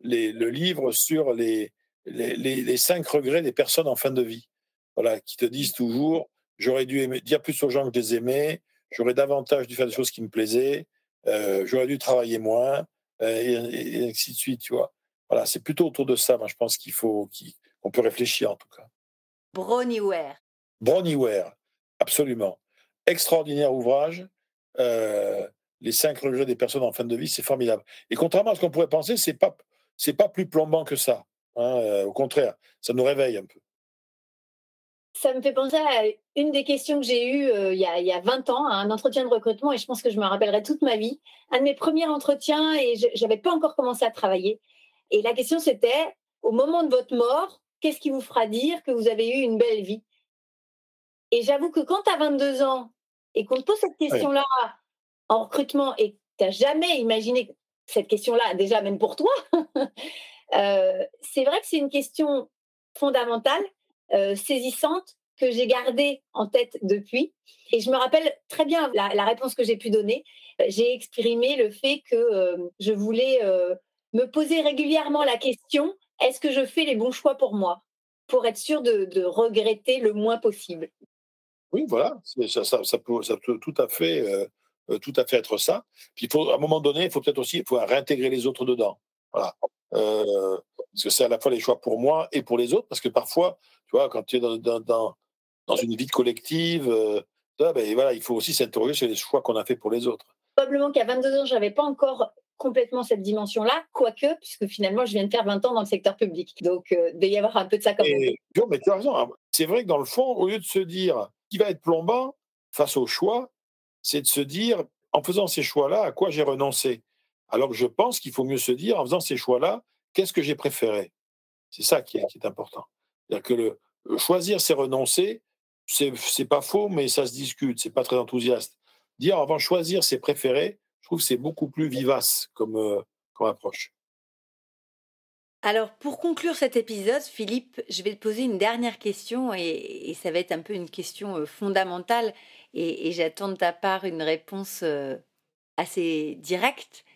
le livre sur les, cinq regrets des personnes en fin de vie, voilà, qui te disent toujours j'aurais dû dire plus aux gens que je les aimais, j'aurais davantage dû faire des choses qui me plaisaient, j'aurais dû travailler moins, et, et, ainsi de suite, tu vois. Voilà, c'est plutôt autour de ça, moi, je pense qu'il faut qu'on peut réfléchir en tout cas. Bronnie Ware. Bronnie Ware, absolument. Extraordinaire ouvrage. Euh, les cinq regrets des personnes en fin de vie, c'est formidable. Et contrairement à ce qu'on pourrait penser, c'est pas c'est pas plus plombant que ça. Hein, euh, au contraire, ça nous réveille un peu. Ça me fait penser à une des questions que j'ai eues euh, il, y a, il, y a, 20 ans, à un entretien de recrutement, et je pense que je me rappellerai toute ma vie. Un de mes premiers entretiens, et je n'avais pas encore commencé à travailler. Et la question, c'était, au moment de votre mort, qu'est-ce qui vous fera dire que vous avez eu une belle vie? Et j'avoue que quand tu as 22 ans et qu'on te pose cette question-là en recrutement et que tu n'as jamais imaginé cette question-là, déjà même pour toi, euh, c'est vrai que c'est une question fondamentale, euh, saisissante, que j'ai gardée en tête depuis. Et je me rappelle très bien la, réponse que j'ai pu donner. J'ai exprimé le fait que euh, je voulais me poser régulièrement la question est-ce que je fais les bons choix pour moi? Pour être sûr de, regretter le moins possible Oui, voilà, ça, ça, ça, peut, ça, peut, tout à fait, euh, euh, tout à fait être ça. Puis il faut, à un moment donné, il faut peut-être aussi il faut réintégrer les autres dedans. Voilà. Euh, parce que c'est à la fois les choix pour moi et pour les autres, parce que parfois, tu vois, quand tu es dans, dans, dans, une vie collective, ben, voilà, il faut aussi s'interroger sur les choix qu'on a fait pour les autres. Probablement qu'à 22 ans, je n'avais pas encore complètement cette dimension-là, quoique, puisque finalement, je viens de faire 20 ans dans le secteur public. Donc, euh, il doit y avoir un peu de ça même. mais tu as raison. Hein. C'est vrai que dans le fond, au lieu de se dire qui va être plombant face au choix, c'est de se dire, en faisant ces choix-là, à quoi j'ai renoncé? Alors que je pense qu'il faut mieux se dire, en faisant ces choix-là, qu'est-ce que j'ai préféré? C'est ça qui est, important. C'est-à-dire que le, choisir, c'est renoncer. C'est pas faux, mais ça se discute. C'est pas très enthousiaste. Dire, avant, choisir, c'est préférer je trouve que c'est beaucoup plus vivace comme, euh, comme approche. Alors, pour conclure cet épisode, Philippe, je vais te poser une dernière question et, ça va être un peu une question euh, fondamentale et, j'attends de ta part une réponse euh, assez directe.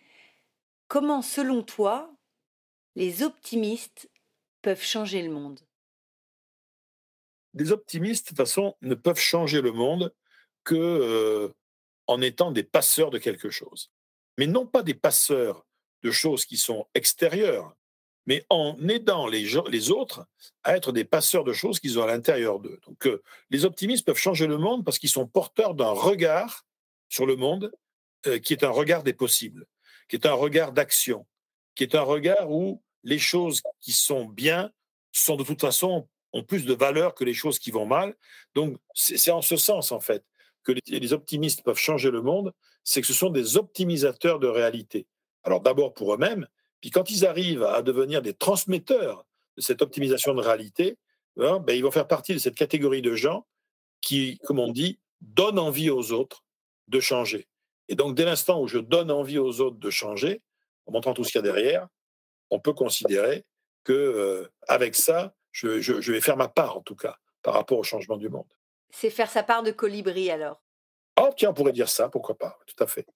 Comment, selon toi, les optimistes peuvent changer le monde? Les optimistes, de toute façon, ne peuvent changer le monde que en étant des passeurs de quelque chose. Mais non pas des passeurs de choses qui sont extérieures, mais en aidant les, autres à être des passeurs de choses qu'ils ont à l'intérieur d'eux. Donc euh, les optimistes peuvent changer le monde parce qu'ils sont porteurs d'un regard sur le monde euh, qui est un regard des possibles, qui est un regard d'action, qui est un regard où les choses qui sont bien sont de toute façon ont plus de valeur que les choses qui vont mal. Donc c'est en ce sens en fait que les optimistes peuvent changer le monde, c'est que ce sont des optimisateurs de réalité. Alors d'abord pour eux-mêmes, puis quand ils arrivent à devenir des transmetteurs de cette optimisation de réalité, hein, ben, ils vont faire partie de cette catégorie de gens qui, comme on dit, donnent envie aux autres de changer. Et donc dès l'instant où je donne envie aux autres de changer, en montrant tout ce qu'il y a derrière, on peut considérer que euh, avec ça, je, je vais faire ma part en tout cas par rapport au changement du monde. C'est faire sa part de colibri alors? Oh tiens, on pourrait dire ça, pourquoi pas, tout à fait.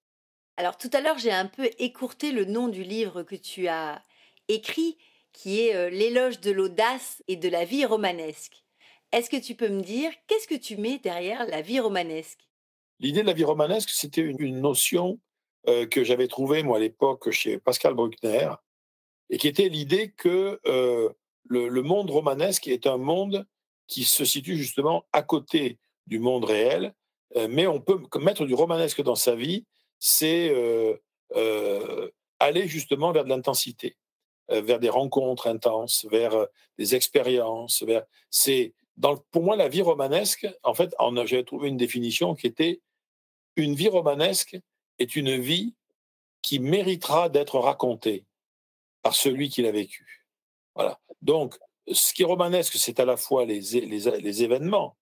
Alors tout à l'heure, j'ai un peu écourté le nom du livre que tu as écrit, qui est euh, L'éloge de l'audace et de la vie romanesque. Est-ce que tu peux me dire qu'est-ce que tu mets derrière la vie romanesque? L'idée de la vie romanesque, c'était une, notion euh, que j'avais trouvée, moi, à l'époque, chez Pascal Bruckner, et qui était l'idée que euh, le, monde romanesque est un monde qui se situe justement à côté du monde réel, mais on peut mettre du romanesque dans sa vie c'est euh, euh, aller justement vers de l'intensité, euh, vers des rencontres intenses, vers des expériences. Vers... C'est pour moi la vie romanesque. En fait, j'avais trouvé une définition qui était une vie romanesque est une vie qui méritera d'être racontée par celui qui l'a vécue. Voilà. Donc, ce qui est romanesque, c'est à la fois les, les, les événements,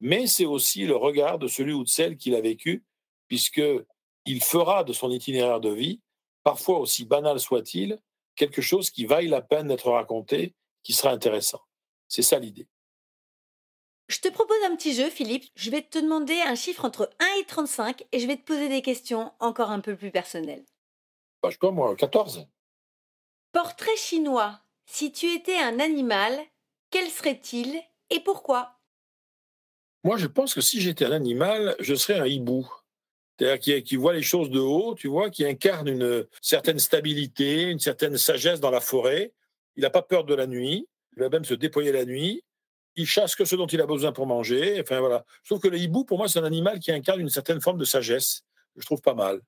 mais c'est aussi le regard de celui ou de celle qui l'a vécu, puisque il fera de son itinéraire de vie, parfois aussi banal soit-il, quelque chose qui vaille la peine d'être raconté, qui sera intéressant. C'est ça l'idée. Je te propose un petit jeu, Philippe. Je vais te demander un chiffre entre 1 et 35 et je vais te poser des questions encore un peu plus personnelles. Bah, je pas, moi, 14. Portrait chinois. Si tu étais un animal, quel serait-il et pourquoi? Moi, je pense que si j'étais un animal, je serais un hibou c'est-à-dire qui, voit les choses de haut, tu vois, qui incarne une certaine stabilité, une certaine sagesse dans la forêt. Il n'a pas peur de la nuit, il va même se déployer la nuit. Il chasse que ce dont il a besoin pour manger. Enfin voilà. Je trouve que le hibou, pour moi, c'est un animal qui incarne une certaine forme de sagesse. Je trouve pas mal.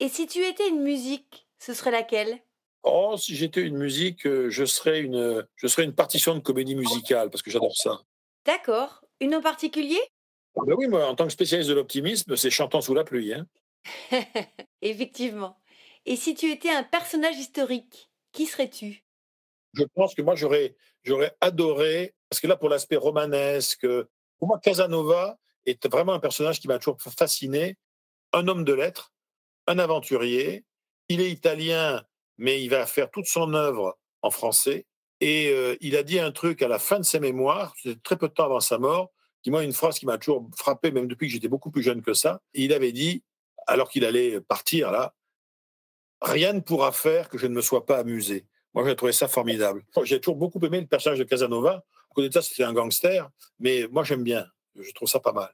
Et si tu étais une musique, ce serait laquelle? Oh, si j'étais une musique, euh, je serais une, je serais une partition de comédie musicale parce que j'adore ça. D'accord. Une en particulier? Ah ben oui, moi, en tant que spécialiste de l'optimisme, c'est chantant sous la pluie. Hein. Effectivement. Et si tu étais un personnage historique, qui serais-tu? Je pense que moi, j'aurais, j'aurais adoré, parce que là, pour l'aspect romanesque, pour moi, Casanova est vraiment un personnage qui m'a toujours fasciné. Un homme de lettres, un aventurier. Il est italien, mais il va faire toute son œuvre en français. Et euh, il a dit un truc à la fin de ses mémoires, très peu de temps avant sa mort, qui moi une phrase qui m'a toujours frappé, même depuis que j'étais beaucoup plus jeune que ça. Il avait dit, alors qu'il allait partir là, rien ne pourra faire que je ne me sois pas amusé. Moi, j'ai trouvé ça formidable. J'ai toujours beaucoup aimé le personnage de Casanova. On connaît ça, c'était un gangster, mais moi, j'aime bien. Je trouve ça pas mal.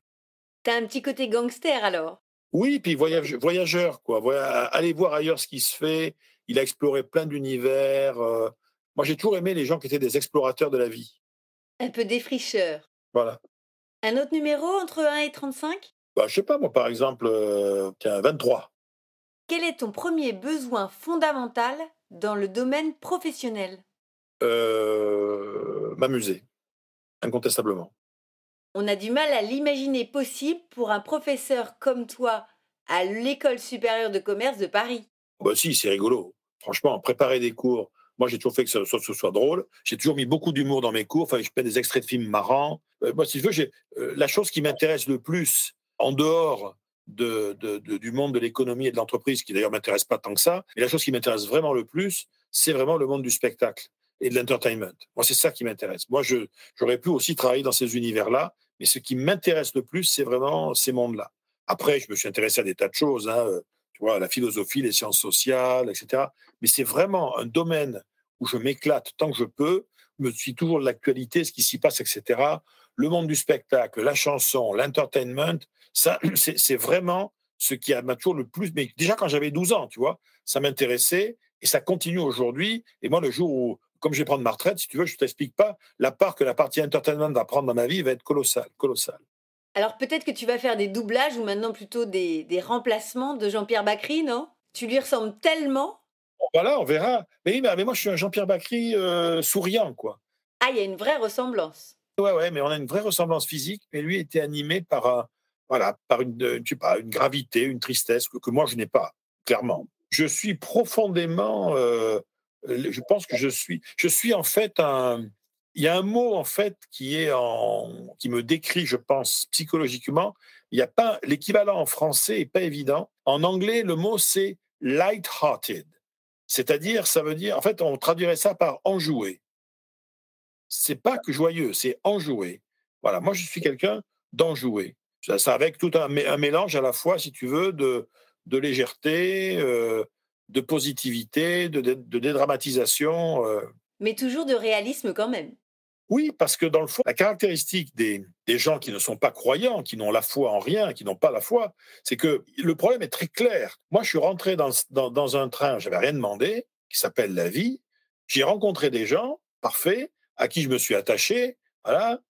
T'as un petit côté gangster alors? Oui, puis voyageur, quoi. Aller voir ailleurs ce qui se fait. Il a exploré plein d'univers. Euh. Moi, j'ai toujours aimé les gens qui étaient des explorateurs de la vie. Un peu défricheur. Voilà. Un autre numéro entre 1 et 35 bah, Je sais pas, moi, par exemple, euh, 23. Quel est ton premier besoin fondamental dans le domaine professionnel? Euh, M'amuser, incontestablement. On a du mal à l'imaginer possible pour un professeur comme toi à l'École supérieure de commerce de Paris. Bah si, c'est rigolo. Franchement, préparer des cours, moi, j'ai toujours fait que ce soit, drôle. J'ai toujours mis beaucoup d'humour dans mes cours. Enfin, je fais des extraits de films marrants. Euh, moi, si je veux, euh, la chose qui m'intéresse le plus en dehors de, du monde de l'économie et de l'entreprise, qui d'ailleurs m'intéresse pas tant que ça, mais la chose qui m'intéresse vraiment le plus, c'est vraiment le monde du spectacle et de l'entertainment. Moi, c'est ça qui m'intéresse. Moi, j'aurais pu aussi travailler dans ces univers-là, mais ce qui m'intéresse le plus, c'est vraiment ces mondes-là. Après, je me suis intéressé à des tas de choses, hein, euh, la philosophie, les sciences sociales, etc. Mais c'est vraiment un domaine où je m'éclate tant que je peux, me suis toujours de l'actualité, ce qui s'y passe, etc. Le monde du spectacle, la chanson, l'entertainment, ça, c'est vraiment ce qui m'a toujours le plus. Mais déjà quand j'avais 12 ans, tu vois, ça m'intéressait et ça continue aujourd'hui. Et moi, le jour où, comme je vais prendre ma retraite, si tu veux, je ne t'explique pas, la part que la partie entertainment va prendre dans ma vie va être colossale, colossale. Alors peut-être que tu vas faire des doublages ou maintenant plutôt des, des remplacements de Jean-Pierre Bacry, non? Tu lui ressembles tellement Voilà, on verra. Mais, mais moi, je suis un Jean-Pierre Bacry euh, souriant, quoi. Ah, il y a une vraie ressemblance. Ouais, ouais, mais on a une vraie ressemblance physique. Mais lui était animé par, voilà, par une, je sais pas, une gravité, une tristesse que, que moi, je n'ai pas, clairement. Je suis profondément euh, je pense que je suis, je suis en fait un. Il y a un mot en fait qui est qui me décrit, je pense, psychologiquement. Il y a pas l'équivalent en français est pas évident. En anglais, le mot c'est light-hearted, c'est-à-dire ça veut dire, en fait, on traduirait ça par enjoué. C'est pas que joyeux, c'est enjoué. Voilà, moi je suis quelqu'un d'enjoué. Ça, avec tout un, mélange à la fois, si tu veux, de, de légèreté, euh, de positivité, de, dédramatisation. Euh. Mais toujours de réalisme quand même. Oui, parce que dans le fond, la caractéristique des, gens qui ne sont pas croyants, qui n'ont la foi en rien, qui n'ont pas la foi, c'est que le problème est très clair. Moi, je suis rentré dans, dans, un train, j'avais rien demandé, qui s'appelle la vie. J'ai rencontré des gens parfaits, à qui je me suis attaché. Voilà.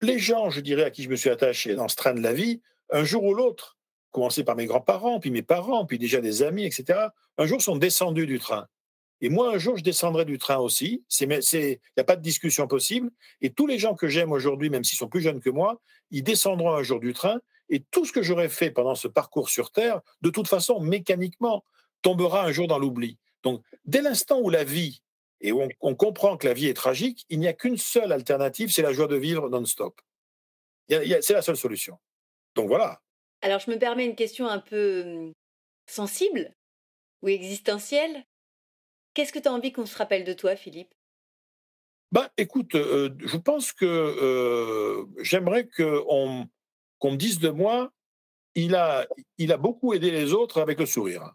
Les gens, je dirais, à qui je me suis attaché dans ce train de la vie, un jour ou l'autre, commencé par mes grands-parents, puis mes parents, puis déjà des amis, etc., un jour sont descendus du train. Et moi, un jour, je descendrai du train aussi. Il n'y a pas de discussion possible. Et tous les gens que j'aime aujourd'hui, même s'ils sont plus jeunes que moi, ils descendront un jour du train. Et tout ce que j'aurais fait pendant ce parcours sur Terre, de toute façon, mécaniquement, tombera un jour dans l'oubli. Donc, dès l'instant où la vie, et où on, comprend que la vie est tragique, il n'y a qu'une seule alternative, c'est la joie de vivre non-stop. C'est la seule solution. Donc voilà, alors, je me permets une question un peu mmh, sensible ou existentielle. Qu'est-ce que tu as envie qu'on se rappelle de toi, Philippe? Bah, écoute, je pense que j'aimerais qu'on me dise de moi, il a, il a beaucoup aidé les autres avec le sourire.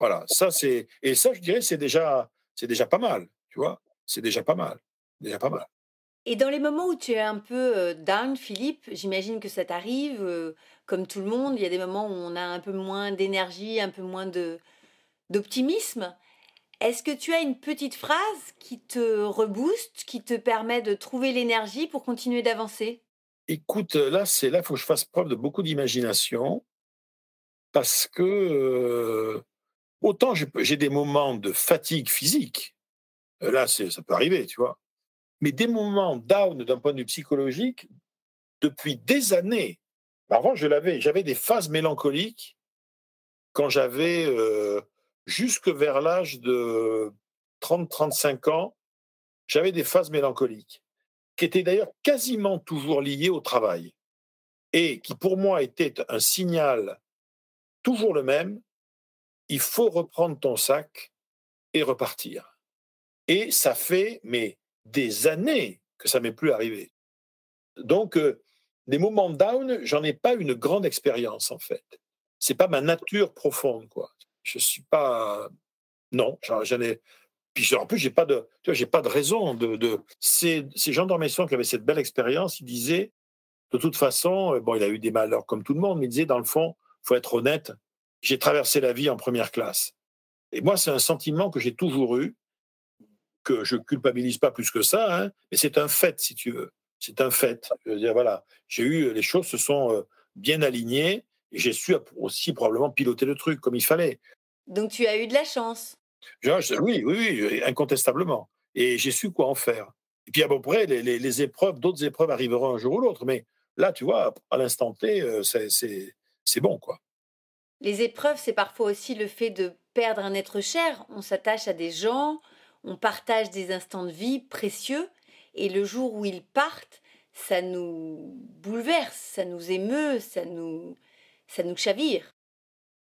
Voilà, ça c'est et ça je dirais c'est déjà c'est déjà pas mal, tu vois, c'est déjà pas mal, déjà pas mal. Et dans les moments où tu es un peu down, Philippe, j'imagine que ça t'arrive, comme tout le monde, il y a des moments où on a un peu moins d'énergie, un peu moins de d'optimisme. Est-ce que tu as une petite phrase qui te rebooste, qui te permet de trouver l'énergie pour continuer d'avancer? Écoute, là, c'est là, faut que je fasse preuve de beaucoup d'imagination parce que autant j'ai des moments de fatigue physique, là, ça peut arriver, tu vois mais des moments down d'un point de vue psychologique depuis des années. Avant, je l'avais, j'avais des phases mélancoliques quand j'avais euh, jusque vers l'âge de 30-35 ans, j'avais des phases mélancoliques qui étaient d'ailleurs quasiment toujours liées au travail et qui pour moi étaient un signal toujours le même, il faut reprendre ton sac et repartir. Et ça fait, mais des années que ça m'est plus arrivé. Donc, des moments down, j'en ai pas une grande expérience en fait. C'est pas ma nature profonde, quoi. Je suis pas, non, j'en ai. Puis en plus, j'ai pas de, tu vois, j'ai pas de raison de. de... Ces, ces gens dans mes soins qui avaient cette belle expérience, ils disaient, de toute façon, bon, il a eu des malheurs comme tout le monde, mais ils disaient, dans le fond, faut être honnête. J'ai traversé la vie en première classe. Et moi, c'est un sentiment que j'ai toujours eu que je culpabilise pas plus que ça, hein, mais c'est un fait, si tu veux. C'est un fait. Je veux dire, voilà, j'ai eu, les choses se sont euh, bien alignées et j'ai su aussi probablement piloter le truc comme il fallait. Donc tu as eu de la chance. oui, oui, oui, incontestablement. Et j'ai su quoi en faire. Et puis à peu près, les, les, épreuves, d'autres épreuves arriveront un jour ou l'autre. Mais là, tu vois, à l'instant T, euh, c'est bon, quoi. Les épreuves, c'est parfois aussi le fait de perdre un être cher. On s'attache à des gens, on partage des instants de vie précieux et le jour où ils partent, ça nous bouleverse, ça nous émeut, ça nous, ça nous chavire.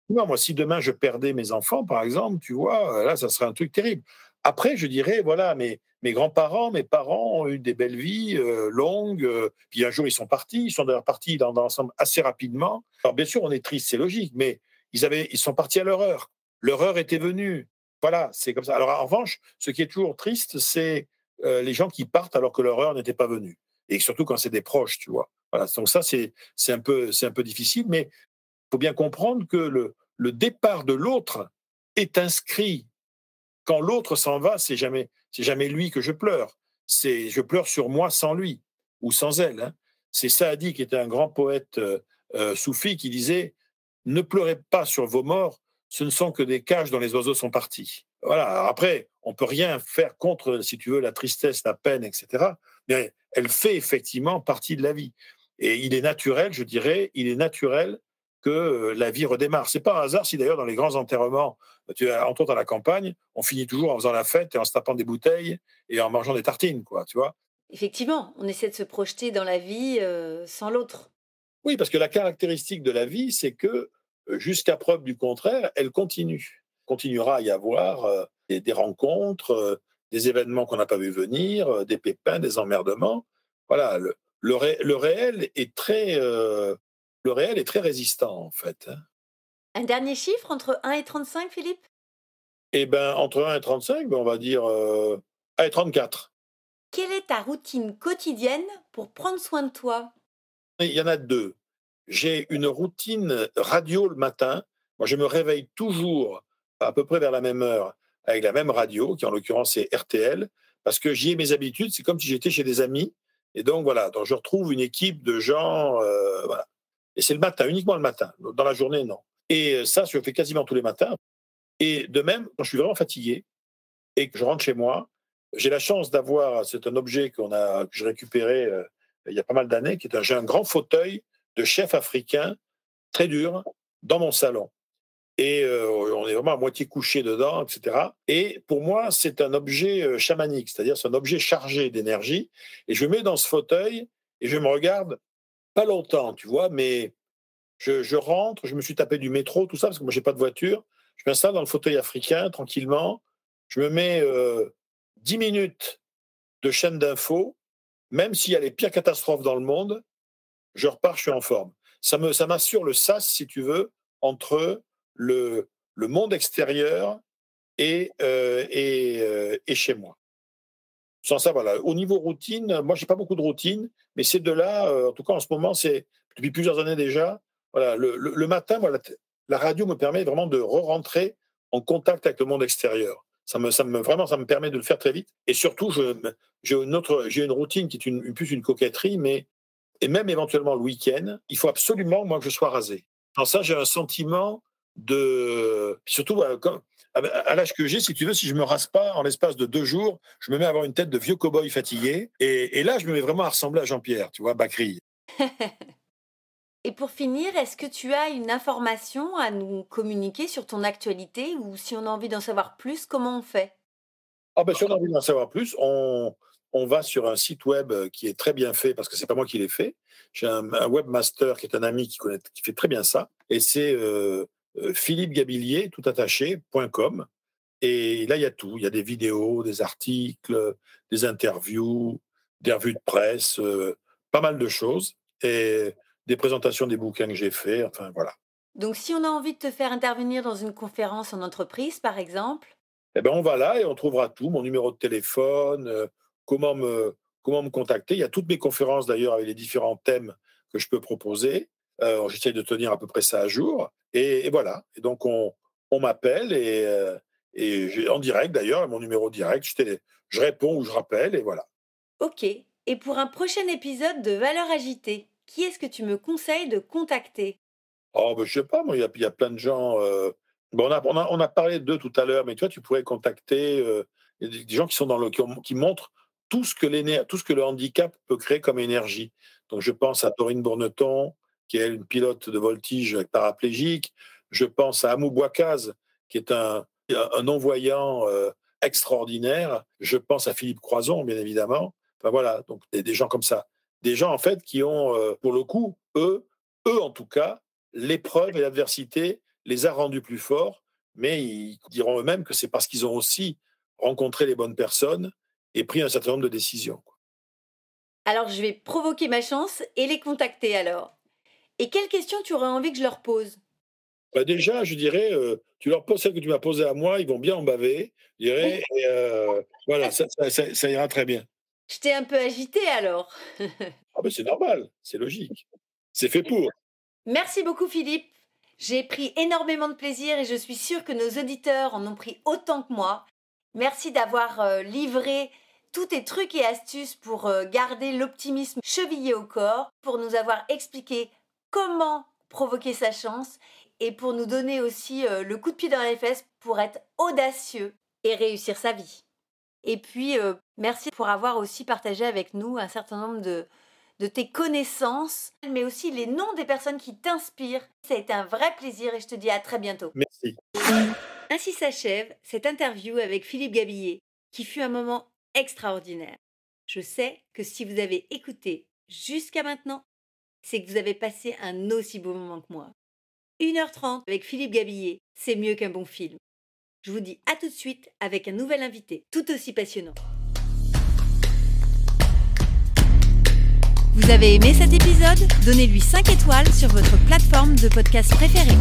Non, moi, si demain je perdais mes enfants, par exemple, tu vois, là, ça serait un truc terrible. Après, je dirais, voilà, mes, mes grands-parents, mes parents ont eu des belles vies euh, longues. Euh, puis un jour, ils sont partis. Ils sont d'ailleurs partis dans, l'ensemble assez rapidement. Alors, bien sûr, on est triste, c'est logique, mais ils, avaient, ils sont partis à leur heure. Leur était venue. Voilà, c'est comme ça. Alors, en revanche, ce qui est toujours triste, c'est euh, les gens qui partent alors que leur n'était pas venue. Et surtout quand c'est des proches, tu vois. Donc ça, c'est un, peu, un peu difficile, mais il faut bien comprendre que le, le départ de l'autre est inscrit. Quand l'autre s'en va, c'est jamais, jamais lui que je pleure. C'est je pleure sur moi sans lui ou sans elle. Hein. C'est Saadi qui était un grand poète euh, euh, soufi qui disait ne pleurez pas sur vos morts, ce ne sont que des cages dont les oiseaux sont partis. Voilà. après, on peut rien faire contre, si tu veux, la tristesse, la peine, etc. Mais elle fait effectivement partie de la vie. Et il est naturel, je dirais, il est naturel que euh, la vie redémarre. C'est pas un hasard si d'ailleurs dans les grands enterrements, tu entre autres à la campagne, on finit toujours en faisant la fête et en se tapant des bouteilles et en mangeant des tartines, quoi, tu vois? Effectivement, on essaie de se projeter dans la vie euh, sans l'autre. Oui, parce que la caractéristique de la vie, c'est que euh, jusqu'à preuve du contraire, elle continue. Il continuera à y avoir des, rencontres, des événements qu'on n'a pas vu venir, des pépins, des emmerdements. Voilà, le, le, réel est très le réel est très résistant, en fait. Hein. Un dernier chiffre entre 1 et 35, Philippe? Eh bien, entre 1 et 35, ben, on va dire euh, 1 et 34. Quelle est ta routine quotidienne pour prendre soin de toi? Il y en a deux. J'ai une routine radio le matin. Moi, je me réveille toujours à peu près vers la même heure avec la même radio, qui en l'occurrence est RTL, parce que j'y ai mes habitudes. C'est comme si j'étais chez des amis. Et donc, voilà, donc je retrouve une équipe de gens. Euh, voilà. Et c'est le matin, uniquement le matin. Dans la journée, non. Et euh, ça, je le fais quasiment tous les matins. Et de même, quand je suis vraiment fatigué et que je rentre chez moi, j'ai la chance d'avoir, c'est un objet qu'on a, que j'ai récupéré euh, il y a pas mal d'années, qui est un, un grand fauteuil de chef africain, très dur, dans mon salon. Et euh, on est vraiment à moitié couché dedans, etc. Et pour moi, c'est un objet chamanique, c'est-à-dire c'est un objet chargé d'énergie. Et je me mets dans ce fauteuil et je me regarde pas longtemps, tu vois, mais je, rentre, je me suis tapé du métro, tout ça, parce que moi, j'ai pas de voiture. Je m'installe dans le fauteuil africain tranquillement. Je me mets euh, 10 minutes de chaîne d'infos. Même s'il y a les pires catastrophes dans le monde, je repars, je suis en forme. Ça, me, ça m'assure le sas, si tu veux, entre le, le monde extérieur et, euh, et, euh, et chez moi sans ça, voilà. Au niveau routine, moi, j'ai pas beaucoup de routine, mais ces deux-là, euh, en tout cas en ce moment, c'est depuis plusieurs années déjà. Voilà, le, matin, voilà, la radio me permet vraiment de re-rentrer en contact avec le monde extérieur. Ça me, ça me, vraiment, ça me permet de le faire très vite. Et surtout, j'ai une une routine qui est une, plus une coquetterie, mais et même éventuellement le week-end, il faut absolument moi que je sois rasé. Dans ça, j'ai un sentiment de, surtout comme, ah ben, à l'âge que j'ai, si tu veux, si je me rase pas en l'espace de deux jours, je me mets à avoir une tête de vieux cow-boy fatigué. Et, là, je me mets vraiment à ressembler à Jean-Pierre, tu vois, Bacri. et pour finir, est-ce que tu as une information à nous communiquer sur ton actualité ou si on a envie d'en savoir plus, comment on fait? Ah ben, Si on a envie d'en savoir plus, on, on va sur un site web qui est très bien fait parce que c'est pas moi qui l'ai fait. J'ai un, webmaster qui est un ami qui, connaît, qui fait très bien ça. Et c'est euh, Philippe Gabillier, tout attaché.com. Et là, il y a tout. Il y a des vidéos, des articles, des interviews, des revues de presse, euh, pas mal de choses. Et des présentations des bouquins que j'ai faits. Enfin, voilà. Donc, si on a envie de te faire intervenir dans une conférence en entreprise, par exemple? Eh bien, on va là et on trouvera tout. Mon numéro de téléphone, euh, comment, me, comment me contacter. Il y a toutes mes conférences, d'ailleurs, avec les différents thèmes que je peux proposer. Euh, J'essaie de tenir à peu près ça à jour. Et, voilà. Et donc, on, on m'appelle et, euh, et en direct d'ailleurs, mon numéro direct, je, je réponds ou je rappelle et voilà. Ok. Et pour un prochain épisode de Valeurs agitées, qui est-ce que tu me conseilles de contacter? Oh, ben, je sais pas, moi, il y, y, a plein de gens. Euh, bon, on, a, on, a, on, a, parlé d'eux tout à l'heure, mais toi, tu pourrais contacter euh, des, gens qui sont dans le, qui, qui montrent tout ce, que tout ce que le handicap peut créer comme énergie. Donc, je pense à Dorine Bourneton, qui est une pilote de voltige paraplégique. Je pense à Amou Bouakaz, qui est un, un non-voyant euh, extraordinaire. Je pense à Philippe Croison, bien évidemment. Enfin voilà, donc des, des gens comme ça. Des gens, en fait, qui ont, euh, pour le coup, eux, eux en tout cas, l'épreuve et l'adversité les a rendus plus forts, mais ils diront eux-mêmes que c'est parce qu'ils ont aussi rencontré les bonnes personnes et pris un certain nombre de décisions. Alors, je vais provoquer ma chance et les contacter alors. Et quelles questions tu aurais envie que je leur pose? Bah Déjà, je dirais, euh, tu leur poses celle que tu m'as posée à moi, ils vont bien en baver. Je dirais, et, euh, voilà, ça, ça, ira très bien. Je t'ai un peu agité alors. ah ben c'est normal, c'est logique. C'est fait pour. Merci beaucoup Philippe. J'ai pris énormément de plaisir et je suis sûre que nos auditeurs en ont pris autant que moi. Merci d'avoir euh, livré tous tes trucs et astuces pour garder l'optimisme chevillé au corps, pour nous avoir expliqué comment provoquer sa chance et pour nous donner aussi euh, le coup de pied dans les fesses pour être audacieux et réussir sa vie. Et puis, merci pour avoir aussi partagé avec nous un certain nombre de, de tes connaissances, mais aussi les noms des personnes qui t'inspirent. Ça a été un vrai plaisir et je te dis à très bientôt. Merci. Ainsi s'achève cette interview avec Philippe Gabillet, qui fut un moment extraordinaire. Je sais que si vous avez écouté jusqu'à maintenant, c'est que vous avez passé un aussi beau moment que moi. 1h30 avec Philippe Gabillet, c'est mieux qu'un bon film. Je vous dis à tout de suite avec un nouvel invité, tout aussi passionnant. Vous avez aimé cet épisode? Donnez-lui 5 étoiles sur votre plateforme de podcast préférée.